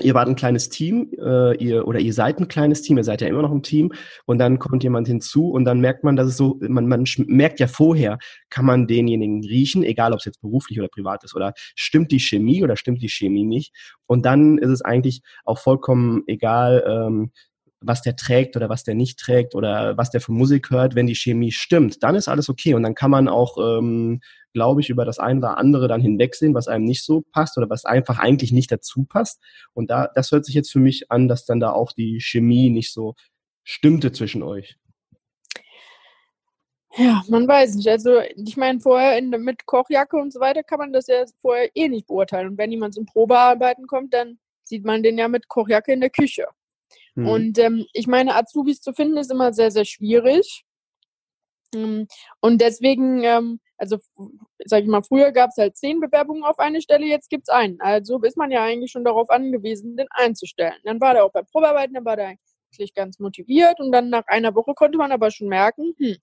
ihr wart ein kleines Team, äh, ihr oder ihr seid ein kleines Team, ihr seid ja immer noch ein Team und dann kommt jemand hinzu und dann merkt man, dass es so, man, man merkt ja vorher, kann man denjenigen riechen, egal ob es jetzt beruflich oder privat ist, oder stimmt die Chemie oder stimmt die Chemie nicht. Und dann ist es eigentlich auch vollkommen egal, ähm, was der trägt oder was der nicht trägt oder was der für Musik hört, wenn die Chemie stimmt, dann ist alles okay und dann kann man auch, ähm, glaube ich, über das eine oder andere dann hinwegsehen, was einem nicht so passt oder was einfach eigentlich nicht dazu passt. Und da, das hört sich jetzt für mich an, dass dann da auch die Chemie nicht so stimmte zwischen euch. Ja, man weiß nicht. Also ich meine, vorher in, mit Kochjacke und so weiter kann man das ja vorher eh nicht beurteilen. Und wenn jemand zum Probearbeiten kommt, dann sieht man den ja mit Kochjacke in der Küche. Mhm. Und ähm, ich meine, Azubis zu finden ist immer sehr, sehr schwierig. Ähm, und deswegen, ähm, also sag ich mal, früher gab es halt zehn Bewerbungen auf eine Stelle, jetzt gibt es einen. Also ist man ja eigentlich schon darauf angewiesen, den einzustellen. Dann war der auch bei Probearbeiten, dann war der eigentlich ganz motiviert und dann nach einer Woche konnte man aber schon merken, hm,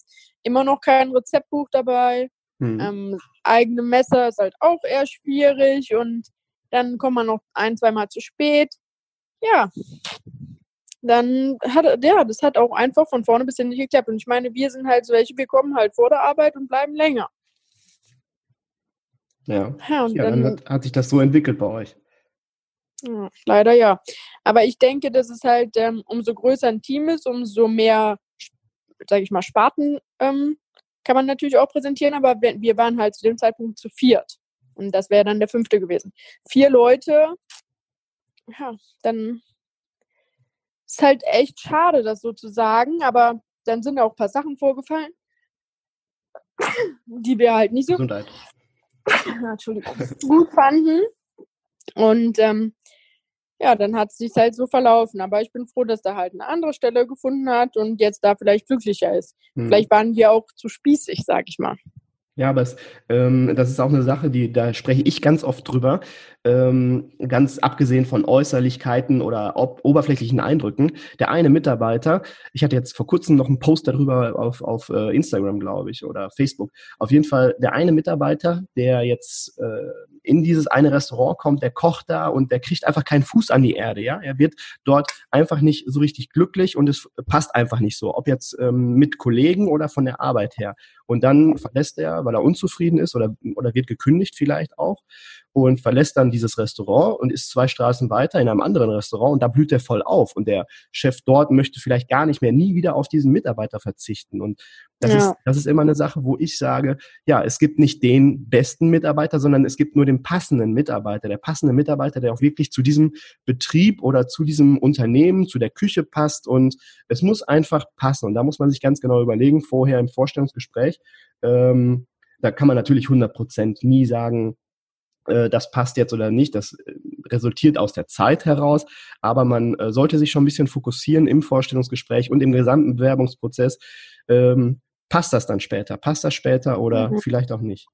immer noch kein Rezeptbuch dabei, mhm. ähm, eigene Messer ist halt auch eher schwierig und dann kommt man noch ein, zweimal zu spät. Ja, dann hat ja, das hat auch einfach von vorne bis hin nicht geklappt. Und ich meine, wir sind halt so welche, wir kommen halt vor der Arbeit und bleiben länger. Ja, ja, und ja dann, dann hat, hat, sich das so entwickelt bei euch. Ja, leider ja. Aber ich denke, dass es halt, ähm, umso größer ein Team ist, umso mehr, sage ich mal, Sparten ähm, kann man natürlich auch präsentieren, aber wir, wir waren halt zu dem Zeitpunkt zu viert. Und das wäre dann der fünfte gewesen. Vier Leute, ja, dann ist halt echt schade, das so zu sagen, aber dann sind auch ein paar Sachen vorgefallen, die wir halt nicht so Entschuldigung, gut fanden. Und ähm, ja, dann hat es sich halt so verlaufen. Aber ich bin froh, dass er halt eine andere Stelle gefunden hat und jetzt da vielleicht glücklicher ist. Hm. Vielleicht waren wir auch zu spießig, sag ich mal. Ja, aber es, ähm, das ist auch eine Sache, die da spreche ich ganz oft drüber, ähm, ganz abgesehen von Äußerlichkeiten oder ob, oberflächlichen Eindrücken. Der eine Mitarbeiter, ich hatte jetzt vor kurzem noch einen Post darüber auf, auf äh, Instagram, glaube ich, oder Facebook. Auf jeden Fall der eine Mitarbeiter, der jetzt äh, in dieses eine Restaurant kommt, der kocht da und der kriegt einfach keinen Fuß an die Erde. Ja, er wird dort einfach nicht so richtig glücklich und es passt einfach nicht so, ob jetzt ähm, mit Kollegen oder von der Arbeit her. Und dann verlässt er, weil er unzufrieden ist oder, oder wird gekündigt vielleicht auch und verlässt dann dieses Restaurant und ist zwei Straßen weiter in einem anderen Restaurant und da blüht er voll auf. Und der Chef dort möchte vielleicht gar nicht mehr nie wieder auf diesen Mitarbeiter verzichten. Und das, ja. ist, das ist immer eine Sache, wo ich sage, ja, es gibt nicht den besten Mitarbeiter, sondern es gibt nur den passenden Mitarbeiter, der passende Mitarbeiter, der auch wirklich zu diesem Betrieb oder zu diesem Unternehmen, zu der Küche passt. Und es muss einfach passen. Und da muss man sich ganz genau überlegen, vorher im Vorstellungsgespräch, ähm, da kann man natürlich 100 Prozent nie sagen, äh, das passt jetzt oder nicht. Das äh, resultiert aus der Zeit heraus. Aber man äh, sollte sich schon ein bisschen fokussieren im Vorstellungsgespräch und im gesamten Bewerbungsprozess. Ähm, passt das dann später? Passt das später oder mhm. vielleicht auch nicht?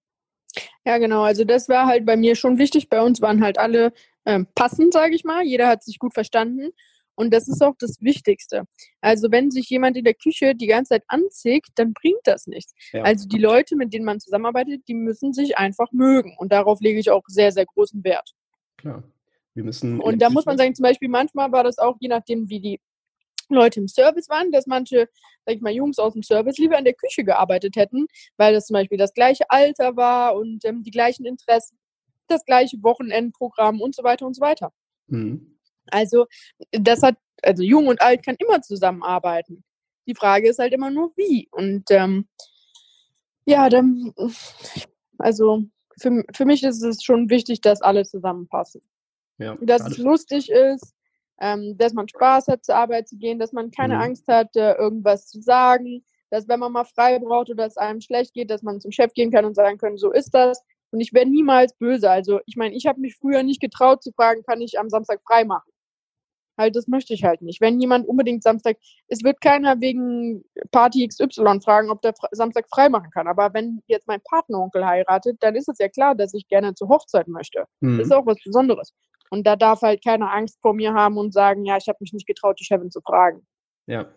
Ja, genau. Also das war halt bei mir schon wichtig. Bei uns waren halt alle ähm, passend, sage ich mal. Jeder hat sich gut verstanden. Und das ist auch das Wichtigste. Also wenn sich jemand in der Küche die ganze Zeit anzieht, dann bringt das nichts. Ja. Also die Leute, mit denen man zusammenarbeitet, die müssen sich einfach mögen. Und darauf lege ich auch sehr, sehr großen Wert. Klar. Wir müssen. Und da muss man sagen, zum Beispiel manchmal war das auch, je nachdem, wie die Leute im Service waren, dass manche, sag ich mal, Jungs aus dem Service lieber in der Küche gearbeitet hätten, weil das zum Beispiel das gleiche Alter war und ähm, die gleichen Interessen, das gleiche Wochenendprogramm und so weiter und so weiter. Mhm. Also das hat, also jung und alt kann immer zusammenarbeiten. Die Frage ist halt immer nur wie. Und ähm, ja, dann, also für, für mich ist es schon wichtig, dass alle zusammenpassen. Ja, dass alles. es lustig ist, ähm, dass man Spaß hat, zur Arbeit zu gehen, dass man keine mhm. Angst hat, äh, irgendwas zu sagen, dass wenn man mal frei braucht oder es einem schlecht geht, dass man zum Chef gehen kann und sagen kann, so ist das. Und ich wäre niemals böse. Also ich meine, ich habe mich früher nicht getraut zu fragen, kann ich am Samstag frei machen? Halt, das möchte ich halt nicht. Wenn jemand unbedingt Samstag, es wird keiner wegen Party XY fragen, ob der Samstag frei machen kann. Aber wenn jetzt mein Partneronkel heiratet, dann ist es ja klar, dass ich gerne zur Hochzeit möchte. Mhm. Das ist auch was Besonderes. Und da darf halt keiner Angst vor mir haben und sagen, ja, ich habe mich nicht getraut, die Chefin zu fragen. Ja.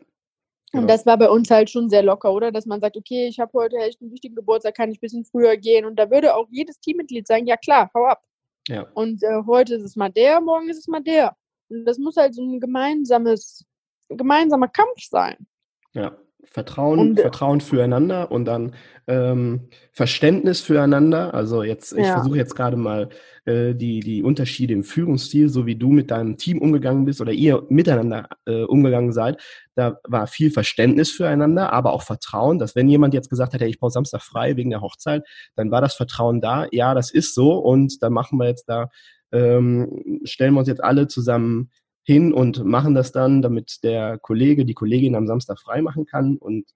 Genau. Und das war bei uns halt schon sehr locker, oder? Dass man sagt, okay, ich habe heute echt einen wichtigen Geburtstag, kann ich ein bisschen früher gehen. Und da würde auch jedes Teammitglied sagen, ja klar, hau ab. Ja. Und äh, heute ist es mal der, morgen ist es mal der. Das muss halt so ein gemeinsames, gemeinsamer Kampf sein. Ja, Vertrauen, und, äh, Vertrauen füreinander und dann ähm, Verständnis füreinander. Also jetzt, ich ja. versuche jetzt gerade mal äh, die, die Unterschiede im Führungsstil, so wie du mit deinem Team umgegangen bist oder ihr miteinander äh, umgegangen seid. Da war viel Verständnis füreinander, aber auch Vertrauen, dass wenn jemand jetzt gesagt hat, hey, ich brauche Samstag frei wegen der Hochzeit, dann war das Vertrauen da. Ja, das ist so und dann machen wir jetzt da ähm, stellen wir uns jetzt alle zusammen hin und machen das dann, damit der Kollege, die Kollegin am Samstag frei machen kann und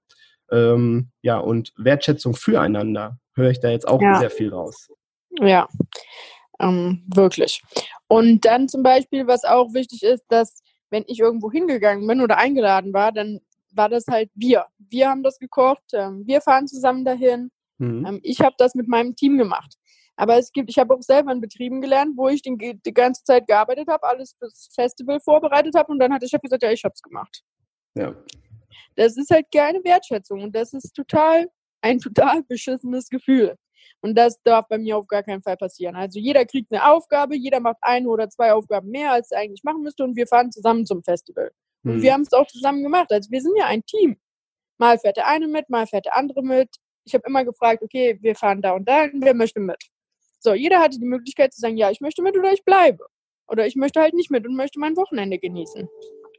ähm, ja, und Wertschätzung füreinander höre ich da jetzt auch ja. sehr viel raus. Ja, ähm, wirklich. Und dann zum Beispiel, was auch wichtig ist, dass wenn ich irgendwo hingegangen bin oder eingeladen war, dann war das halt wir. Wir haben das gekocht, ähm, wir fahren zusammen dahin. Mhm. Ähm, ich habe das mit meinem Team gemacht. Aber es gibt, ich habe auch selber in Betrieben gelernt, wo ich den, die ganze Zeit gearbeitet habe, alles fürs Festival vorbereitet habe und dann hat der Chef gesagt, ja, ich habe es gemacht. Ja. Das ist halt keine Wertschätzung und das ist total ein total beschissenes Gefühl. Und das darf bei mir auf gar keinen Fall passieren. Also jeder kriegt eine Aufgabe, jeder macht eine oder zwei Aufgaben mehr, als er eigentlich machen müsste und wir fahren zusammen zum Festival. Und hm. wir haben es auch zusammen gemacht. Also wir sind ja ein Team. Mal fährt der eine mit, mal fährt der andere mit. Ich habe immer gefragt, okay, wir fahren da und da, wer möchte mit? So, jeder hatte die Möglichkeit zu sagen, ja, ich möchte mit oder ich bleibe. Oder ich möchte halt nicht mit und möchte mein Wochenende genießen.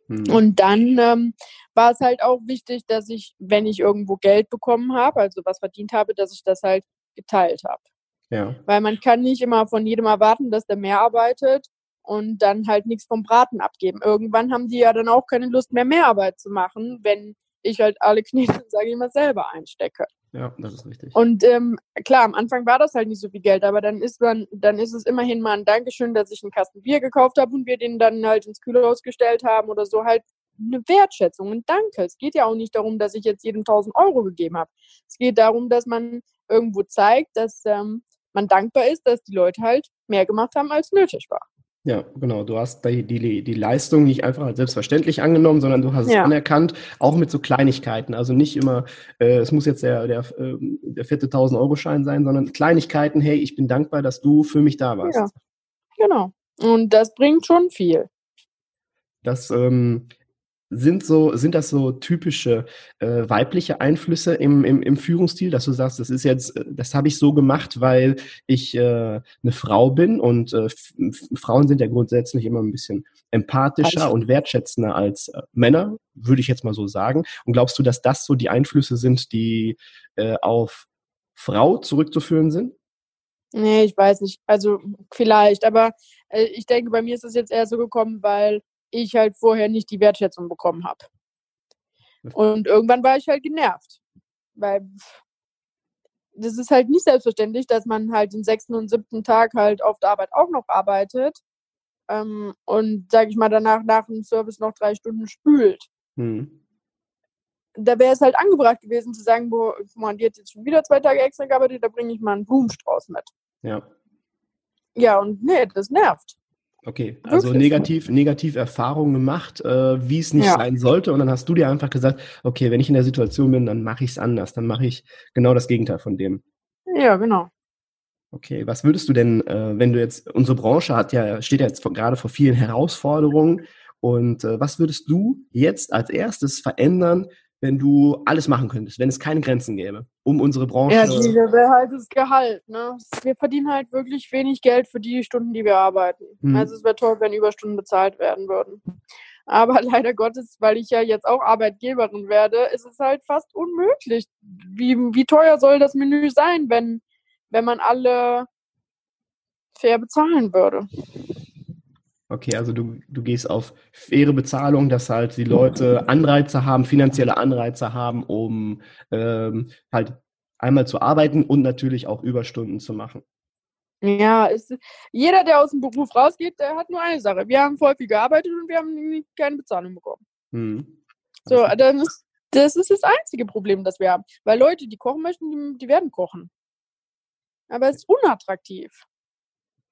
Mhm. Und dann ähm, war es halt auch wichtig, dass ich, wenn ich irgendwo Geld bekommen habe, also was verdient habe, dass ich das halt geteilt habe. Ja. Weil man kann nicht immer von jedem erwarten, dass der mehr arbeitet und dann halt nichts vom Braten abgeben. Irgendwann haben die ja dann auch keine Lust mehr, mehr Arbeit zu machen, wenn ich halt alle Knete, (laughs) sage ich mal, selber einstecke. Ja, das ist richtig. Und ähm, klar, am Anfang war das halt nicht so viel Geld, aber dann ist dann, dann ist es immerhin mal ein Dankeschön, dass ich einen Kasten Bier gekauft habe und wir den dann halt ins Kühlhaus gestellt haben oder so halt eine Wertschätzung, ein Danke. Es geht ja auch nicht darum, dass ich jetzt jedem 1000 Euro gegeben habe. Es geht darum, dass man irgendwo zeigt, dass ähm, man dankbar ist, dass die Leute halt mehr gemacht haben, als nötig war. Ja, genau. Du hast die, die, die Leistung nicht einfach als selbstverständlich angenommen, sondern du hast ja. es anerkannt, auch mit so Kleinigkeiten. Also nicht immer, äh, es muss jetzt der, der, äh, der fette 1000-Euro-Schein sein, sondern Kleinigkeiten. Hey, ich bin dankbar, dass du für mich da warst. Ja, genau. Und das bringt schon viel. Das ähm, sind so, sind das so typische äh, weibliche Einflüsse im, im, im Führungsstil, dass du sagst, das ist jetzt, äh, das habe ich so gemacht, weil ich äh, eine Frau bin und äh, Frauen sind ja grundsätzlich immer ein bisschen empathischer also. und wertschätzender als äh, Männer, würde ich jetzt mal so sagen. Und glaubst du, dass das so die Einflüsse sind, die äh, auf Frau zurückzuführen sind? Nee, ich weiß nicht. Also vielleicht, aber äh, ich denke, bei mir ist es jetzt eher so gekommen, weil ich halt vorher nicht die Wertschätzung bekommen habe. Und irgendwann war ich halt genervt. Weil das ist halt nicht selbstverständlich, dass man halt den sechsten und siebten Tag halt auf der Arbeit auch noch arbeitet ähm, und, sage ich mal, danach nach dem Service noch drei Stunden spült. Hm. Da wäre es halt angebracht gewesen zu sagen, boah, man, die hat jetzt schon wieder zwei Tage extra gearbeitet, da bringe ich mal einen Blumenstrauß mit. Ja. Ja, und nee, das nervt. Okay, also Wirklich? negativ, negativ Erfahrungen gemacht, äh, wie es nicht ja. sein sollte. Und dann hast du dir einfach gesagt, okay, wenn ich in der Situation bin, dann mache ich es anders. Dann mache ich genau das Gegenteil von dem. Ja, genau. Okay, was würdest du denn, äh, wenn du jetzt, unsere Branche hat ja, steht ja jetzt vor, gerade vor vielen Herausforderungen. Und äh, was würdest du jetzt als erstes verändern, wenn du alles machen könntest, wenn es keine Grenzen gäbe, um unsere Branche. Ja, die wäre halt das Gehalt. Ne? Wir verdienen halt wirklich wenig Geld für die Stunden, die wir arbeiten. Hm. Also es wäre toll, wenn Überstunden bezahlt werden würden. Aber (laughs) leider Gottes, weil ich ja jetzt auch Arbeitgeberin werde, ist es halt fast unmöglich. Wie, wie teuer soll das Menü sein, wenn, wenn man alle fair bezahlen würde? Okay, also du, du gehst auf faire Bezahlung, dass halt die Leute Anreize haben, finanzielle Anreize haben, um ähm, halt einmal zu arbeiten und natürlich auch Überstunden zu machen. Ja, es, jeder, der aus dem Beruf rausgeht, der hat nur eine Sache. Wir haben voll viel gearbeitet und wir haben keine Bezahlung bekommen. Hm. So, dann ist, das ist das einzige Problem, das wir haben. Weil Leute, die kochen möchten, die, die werden kochen. Aber es ist unattraktiv.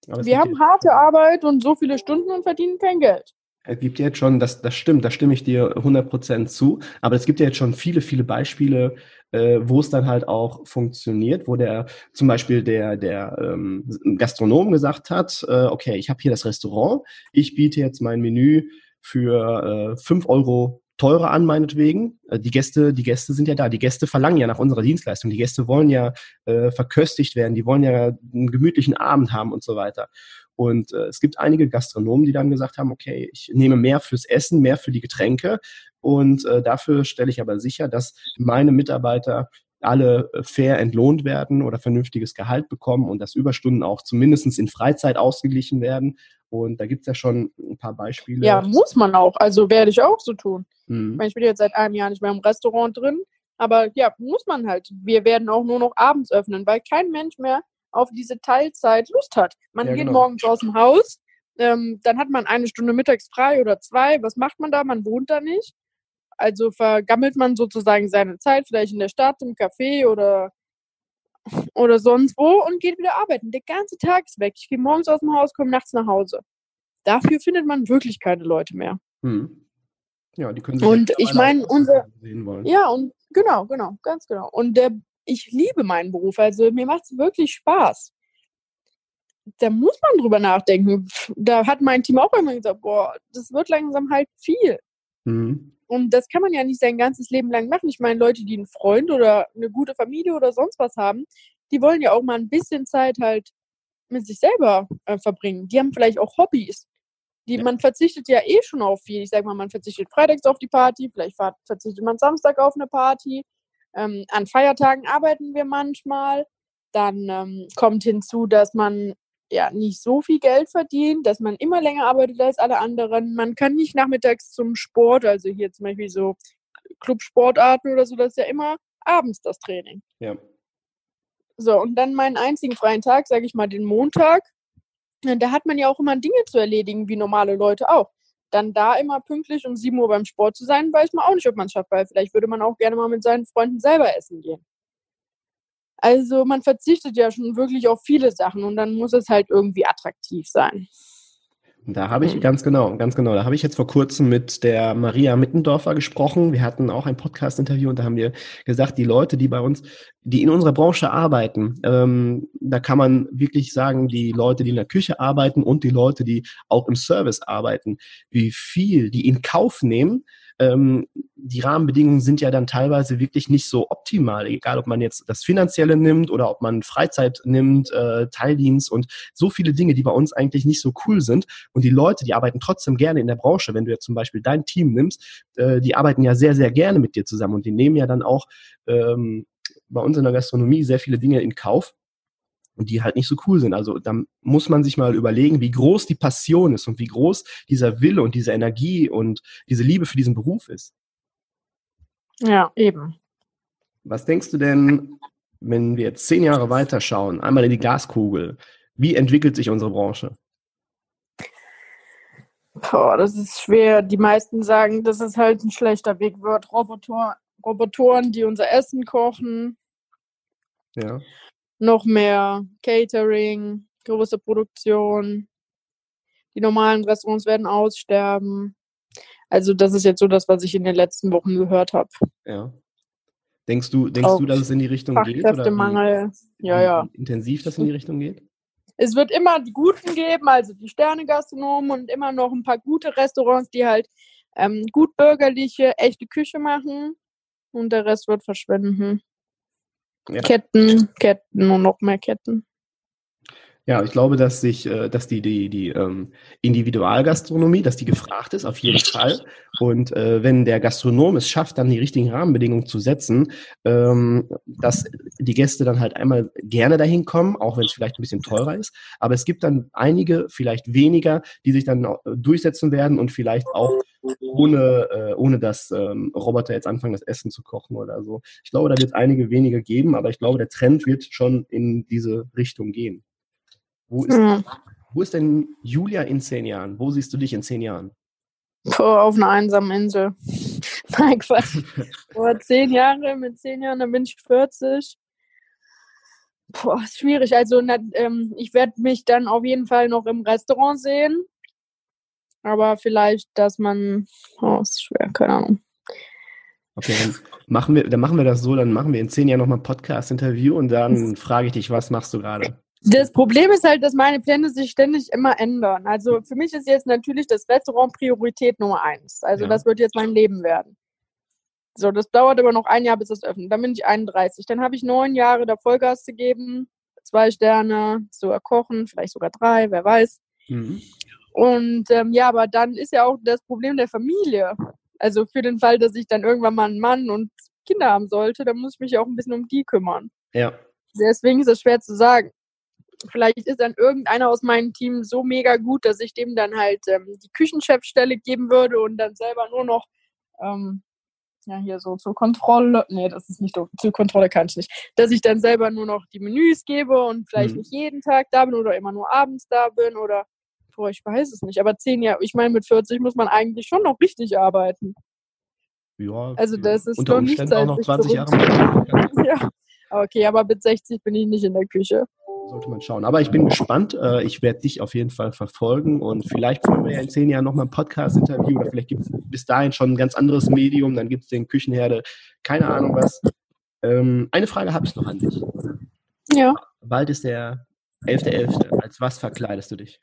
Wir haben harte Arbeit und so viele Stunden und verdienen kein Geld. Es gibt jetzt schon, das, das stimmt, da stimme ich dir 100% zu, aber es gibt ja jetzt schon viele, viele Beispiele, äh, wo es dann halt auch funktioniert, wo der zum Beispiel der, der ähm, Gastronom gesagt hat, äh, okay, ich habe hier das Restaurant, ich biete jetzt mein Menü für äh, 5 Euro teurer an, meinetwegen. Äh, die Gäste, die Gäste sind ja da. Die Gäste verlangen ja nach unserer Dienstleistung. Die Gäste wollen ja äh, verköstigt werden. Die wollen ja einen gemütlichen Abend haben und so weiter. Und äh, es gibt einige Gastronomen, die dann gesagt haben, okay, ich nehme mehr fürs Essen, mehr für die Getränke. Und äh, dafür stelle ich aber sicher, dass meine Mitarbeiter alle äh, fair entlohnt werden oder vernünftiges Gehalt bekommen und dass Überstunden auch zumindest in Freizeit ausgeglichen werden. Und da gibt es ja schon ein paar Beispiele. Ja, muss man auch. Also werde ich auch so tun. Mhm. Ich bin jetzt seit einem Jahr nicht mehr im Restaurant drin. Aber ja, muss man halt. Wir werden auch nur noch abends öffnen, weil kein Mensch mehr auf diese Teilzeit Lust hat. Man ja, geht genau. morgens aus dem Haus, ähm, dann hat man eine Stunde mittags frei oder zwei. Was macht man da? Man wohnt da nicht. Also vergammelt man sozusagen seine Zeit, vielleicht in der Stadt, im Café oder, oder sonst wo und geht wieder arbeiten. Der ganze Tag ist weg. Ich gehe morgens aus dem Haus, komme nachts nach Hause. Dafür findet man wirklich keine Leute mehr. Hm. Ja, die können sich Und ich meine, unser. Ja, und genau, genau, ganz genau. Und der, ich liebe meinen Beruf. Also mir macht es wirklich Spaß. Da muss man drüber nachdenken. Da hat mein Team auch immer gesagt, boah, das wird langsam halt viel. Mhm. Und das kann man ja nicht sein ganzes Leben lang machen. Ich meine, Leute, die einen Freund oder eine gute Familie oder sonst was haben, die wollen ja auch mal ein bisschen Zeit halt mit sich selber äh, verbringen. Die haben vielleicht auch Hobbys. Die, ja. Man verzichtet ja eh schon auf viel. Ich sag mal, man verzichtet freitags auf die Party, vielleicht verzichtet man Samstag auf eine Party. Ähm, an Feiertagen arbeiten wir manchmal. Dann ähm, kommt hinzu, dass man ja nicht so viel Geld verdient, dass man immer länger arbeitet als alle anderen. Man kann nicht nachmittags zum Sport, also hier zum Beispiel so Clubsportarten oder so, das ist ja immer abends das Training. Ja. So, und dann meinen einzigen freien Tag, sage ich mal, den Montag. Da hat man ja auch immer Dinge zu erledigen, wie normale Leute auch. Dann da immer pünktlich um 7 Uhr beim Sport zu sein, weiß man auch nicht, ob man es schafft, weil vielleicht würde man auch gerne mal mit seinen Freunden selber essen gehen. Also man verzichtet ja schon wirklich auf viele Sachen und dann muss es halt irgendwie attraktiv sein. Da habe ich ganz genau, ganz genau. Da habe ich jetzt vor kurzem mit der Maria Mittendorfer gesprochen. Wir hatten auch ein Podcast-Interview und da haben wir gesagt, die Leute, die bei uns, die in unserer Branche arbeiten, ähm, da kann man wirklich sagen, die Leute, die in der Küche arbeiten und die Leute, die auch im Service arbeiten, wie viel die in Kauf nehmen, ähm, die Rahmenbedingungen sind ja dann teilweise wirklich nicht so optimal, egal ob man jetzt das Finanzielle nimmt oder ob man Freizeit nimmt, äh, Teildienst und so viele Dinge, die bei uns eigentlich nicht so cool sind. Und die Leute, die arbeiten trotzdem gerne in der Branche. Wenn du jetzt zum Beispiel dein Team nimmst, äh, die arbeiten ja sehr, sehr gerne mit dir zusammen und die nehmen ja dann auch ähm, bei uns in der Gastronomie sehr viele Dinge in Kauf und die halt nicht so cool sind. Also da muss man sich mal überlegen, wie groß die Passion ist und wie groß dieser Wille und diese Energie und diese Liebe für diesen Beruf ist. Ja, eben. Was denkst du denn, wenn wir jetzt zehn Jahre weiter schauen, einmal in die Glaskugel, wie entwickelt sich unsere Branche? Boah, das ist schwer. Die meisten sagen, dass es halt ein schlechter Weg wird. Roboter, Robotoren, die unser Essen kochen. Ja noch mehr Catering, große Produktion. Die normalen Restaurants werden aussterben. Also das ist jetzt so das, was ich in den letzten Wochen gehört habe. Ja. Denkst du, denkst Auch du, dass es in die Richtung geht? Fachkräftemangel, ja, ja. Intensiv das in die Richtung geht? Es wird immer die Guten geben, also die Sterne-Gastronomen und immer noch ein paar gute Restaurants, die halt ähm, gut bürgerliche, echte Küche machen. Und der Rest wird verschwinden. Ja. Ketten, Ketten und noch mehr Ketten. Ja, ich glaube, dass sich, äh, dass die, die, die ähm, Individualgastronomie, dass die gefragt ist, auf jeden Fall. Und äh, wenn der Gastronom es schafft, dann die richtigen Rahmenbedingungen zu setzen, ähm, dass die Gäste dann halt einmal gerne dahin kommen, auch wenn es vielleicht ein bisschen teurer ist. Aber es gibt dann einige, vielleicht weniger, die sich dann durchsetzen werden und vielleicht auch ohne, äh, ohne dass ähm, Roboter jetzt anfangen, das Essen zu kochen oder so. Ich glaube, da wird es einige weniger geben, aber ich glaube, der Trend wird schon in diese Richtung gehen. Wo ist, mhm. wo ist denn Julia in zehn Jahren? Wo siehst du dich in zehn Jahren? Boah, auf einer einsamen Insel. (laughs) Nein, Quatsch. (laughs) Vor zehn Jahre, mit zehn Jahren, dann bin ich 40. Boah, ist schwierig. Also, na, ähm, ich werde mich dann auf jeden Fall noch im Restaurant sehen. Aber vielleicht, dass man, oh, ist schwer, keine Ahnung. Okay, dann machen wir, dann machen wir das so, dann machen wir in zehn Jahren nochmal ein Podcast-Interview und dann (laughs) frage ich dich, was machst du gerade? Das Problem ist halt, dass meine Pläne sich ständig immer ändern. Also für mich ist jetzt natürlich das Restaurant Priorität Nummer eins. Also ja. das wird jetzt mein Leben werden. So, das dauert aber noch ein Jahr, bis es öffnet. Dann bin ich 31. Dann habe ich neun Jahre da Vollgas gegeben, zwei Sterne, sogar kochen, vielleicht sogar drei, wer weiß. Mhm. Und ähm, ja, aber dann ist ja auch das Problem der Familie. Also für den Fall, dass ich dann irgendwann mal einen Mann und Kinder haben sollte, dann muss ich mich ja auch ein bisschen um die kümmern. Ja. Deswegen ist es schwer zu sagen. Vielleicht ist dann irgendeiner aus meinem Team so mega gut, dass ich dem dann halt ähm, die Küchenchefstelle geben würde und dann selber nur noch ähm, ja, hier so zur Kontrolle, nee, das ist nicht, zur Kontrolle kann ich nicht, dass ich dann selber nur noch die Menüs gebe und vielleicht mhm. nicht jeden Tag da bin oder immer nur abends da bin oder Boah, ich weiß es nicht. Aber zehn Jahre, ich meine, mit 40 muss man eigentlich schon noch richtig arbeiten. Ja, also das ist unter Umständen auch noch 20 Jahre. (laughs) ja, okay, aber mit 60 bin ich nicht in der Küche. Sollte man schauen. Aber ich bin gespannt. Äh, ich werde dich auf jeden Fall verfolgen und vielleicht führen wir ja in zehn Jahren nochmal ein Podcast-Interview oder vielleicht gibt es bis dahin schon ein ganz anderes Medium. Dann gibt es den Küchenherde, keine Ahnung was. Ähm, eine Frage habe ich noch an dich. Ja. Bald ist der 11.11. .11. Als was verkleidest du dich?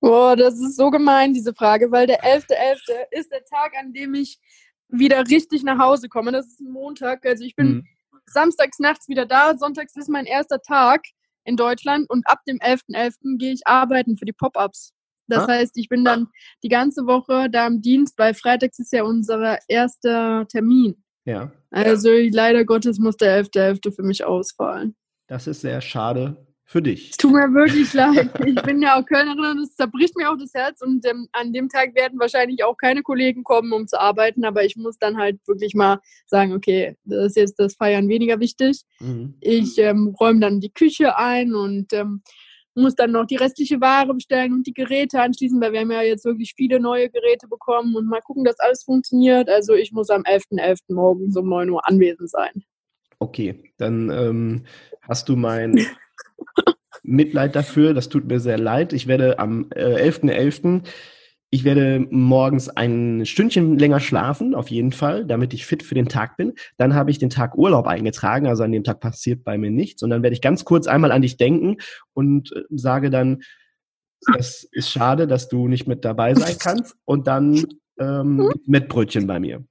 Boah, das ist so gemein, diese Frage, weil der 11.11. .11. ist der Tag, an dem ich wieder richtig nach Hause komme. Das ist ein Montag. Also ich bin mhm. samstags nachts wieder da. Sonntags ist mein erster Tag in Deutschland und ab dem 11.11. .11. gehe ich arbeiten für die Pop-Ups. Das ah. heißt, ich bin dann die ganze Woche da im Dienst, weil freitags ist ja unser erster Termin. Ja. Also leider Gottes muss der 11.11. .11. für mich ausfallen. Das ist sehr schade für dich. Es tut mir wirklich leid. Ich bin ja auch Kölnerin und es zerbricht mir auch das Herz. Und ähm, an dem Tag werden wahrscheinlich auch keine Kollegen kommen, um zu arbeiten. Aber ich muss dann halt wirklich mal sagen, okay, das ist jetzt das Feiern weniger wichtig. Mhm. Ich ähm, räume dann die Küche ein und ähm, muss dann noch die restliche Ware bestellen und die Geräte anschließen, weil wir haben ja jetzt wirklich viele neue Geräte bekommen und mal gucken, dass alles funktioniert. Also ich muss am 11.11. .11. morgens um 9 Uhr anwesend sein. Okay, dann ähm, hast du mein (laughs) Mitleid dafür. Das tut mir sehr leid. Ich werde am äh, 11.11. .11., ich werde morgens ein Stündchen länger schlafen, auf jeden Fall, damit ich fit für den Tag bin. Dann habe ich den Tag Urlaub eingetragen, also an dem Tag passiert bei mir nichts. Und dann werde ich ganz kurz einmal an dich denken und äh, sage dann, das ist schade, dass du nicht mit dabei sein kannst. Und dann ähm, hm? Mettbrötchen bei mir.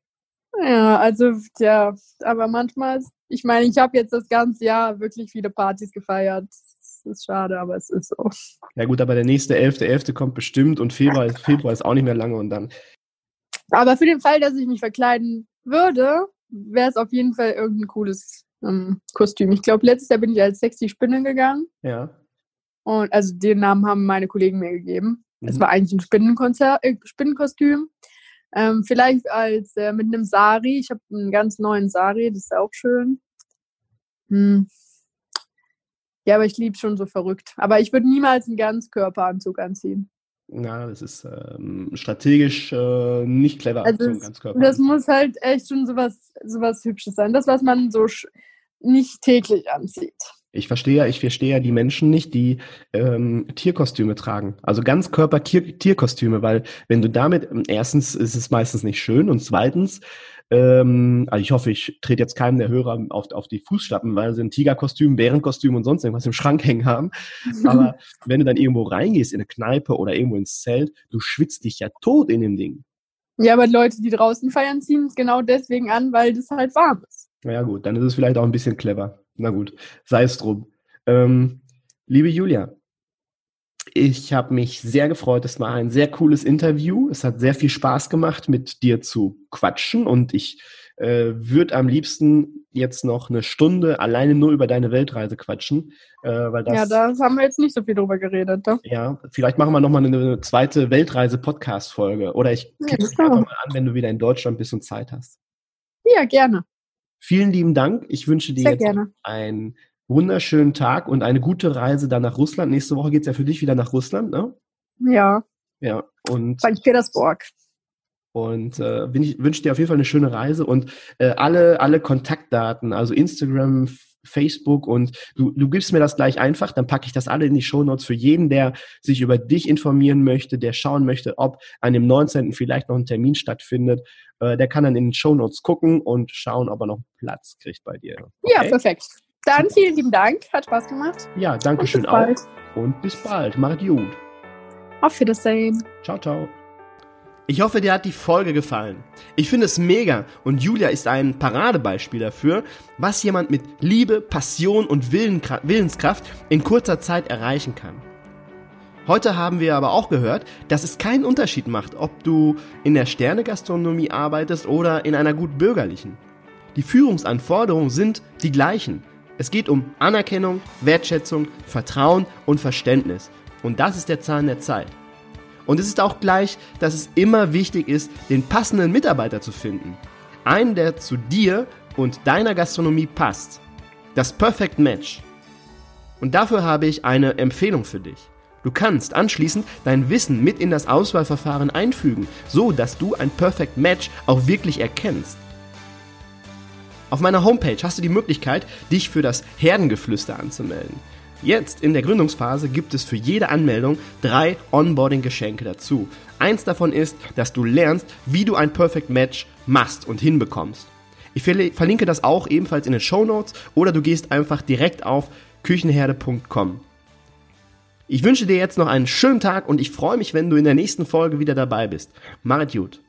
Ja, also ja, aber manchmal, ich meine, ich habe jetzt das ganze Jahr wirklich viele Partys gefeiert. Ist schade, aber es ist so. Ja gut, aber der nächste 11.11. .11. kommt bestimmt und Februar, Februar ist auch nicht mehr lange und dann. Aber für den Fall, dass ich mich verkleiden würde, wäre es auf jeden Fall irgendein cooles ähm, Kostüm. Ich glaube, letztes Jahr bin ich als sexy Spinne gegangen. Ja. Und also den Namen haben meine Kollegen mir gegeben. Mhm. Es war eigentlich ein Spinnenkonzert, äh, Spinnenkostüm. Ähm, vielleicht als äh, mit einem Sari. Ich habe einen ganz neuen Sari, das ist auch schön. Hm. Ja, aber ich liebe schon so verrückt. Aber ich würde niemals einen Ganzkörperanzug anziehen. Na, das ist ähm, strategisch äh, nicht clever. Also so das muss halt echt schon sowas, sowas Hübsches sein. Das, was man so nicht täglich anzieht. Ich verstehe ja, ich verstehe ja die Menschen nicht, die ähm, Tierkostüme tragen. Also ganzkörper -Tier Tierkostüme, weil wenn du damit, ähm, erstens ist es meistens nicht schön und zweitens, ähm, also ich hoffe, ich trete jetzt keinem der Hörer auf, auf die Fußstapfen, weil sie ein Tigerkostüm, Bärenkostüm und sonst irgendwas im Schrank hängen haben. Aber (laughs) wenn du dann irgendwo reingehst in eine Kneipe oder irgendwo ins Zelt, du schwitzt dich ja tot in dem Ding. Ja, aber Leute, die draußen feiern, ziehen es genau deswegen an, weil das halt warm ist. Na ja, gut, dann ist es vielleicht auch ein bisschen clever. Na gut, sei es drum. Ähm, liebe Julia, ich habe mich sehr gefreut. Es war ein sehr cooles Interview. Es hat sehr viel Spaß gemacht, mit dir zu quatschen. Und ich äh, würde am liebsten jetzt noch eine Stunde alleine nur über deine Weltreise quatschen. Äh, weil das, ja, da haben wir jetzt nicht so viel drüber geredet. Ne? Ja, vielleicht machen wir nochmal eine, eine zweite Weltreise-Podcast-Folge. Oder ich klicke ja, einfach mal an, wenn du wieder in Deutschland bist und Zeit hast. Ja, gerne. Vielen lieben Dank. Ich wünsche dir Sehr jetzt gerne. einen wunderschönen Tag und eine gute Reise dann nach Russland. Nächste Woche geht es ja für dich wieder nach Russland, ne? Ja. Ja, und. St. Petersburg. Und äh, wünsche dir auf jeden Fall eine schöne Reise und äh, alle, alle Kontaktdaten, also Instagram, Facebook und du, du gibst mir das gleich einfach, dann packe ich das alle in die Show Notes für jeden, der sich über dich informieren möchte, der schauen möchte, ob an dem 19. vielleicht noch ein Termin stattfindet. Äh, der kann dann in den Show Notes gucken und schauen, ob er noch Platz kriegt bei dir. Okay? Ja, perfekt. Dann vielen lieben Dank, hat Spaß gemacht. Ja, danke schön auch. Und bis bald. Macht gut. Auf Wiedersehen. Ciao, ciao. Ich hoffe, dir hat die Folge gefallen. Ich finde es mega und Julia ist ein Paradebeispiel dafür, was jemand mit Liebe, Passion und Willenskraft in kurzer Zeit erreichen kann. Heute haben wir aber auch gehört, dass es keinen Unterschied macht, ob du in der Sternegastronomie arbeitest oder in einer gut bürgerlichen. Die Führungsanforderungen sind die gleichen. Es geht um Anerkennung, Wertschätzung, Vertrauen und Verständnis. Und das ist der Zahn der Zeit. Und es ist auch gleich, dass es immer wichtig ist, den passenden Mitarbeiter zu finden. Einen, der zu dir und deiner Gastronomie passt. Das Perfect Match. Und dafür habe ich eine Empfehlung für dich. Du kannst anschließend dein Wissen mit in das Auswahlverfahren einfügen, so dass du ein Perfect Match auch wirklich erkennst. Auf meiner Homepage hast du die Möglichkeit, dich für das Herdengeflüster anzumelden. Jetzt in der Gründungsphase gibt es für jede Anmeldung drei Onboarding-Geschenke dazu. Eins davon ist, dass du lernst, wie du ein Perfect Match machst und hinbekommst. Ich verlinke das auch ebenfalls in den Show Notes oder du gehst einfach direkt auf küchenherde.com. Ich wünsche dir jetzt noch einen schönen Tag und ich freue mich, wenn du in der nächsten Folge wieder dabei bist. Marit gut.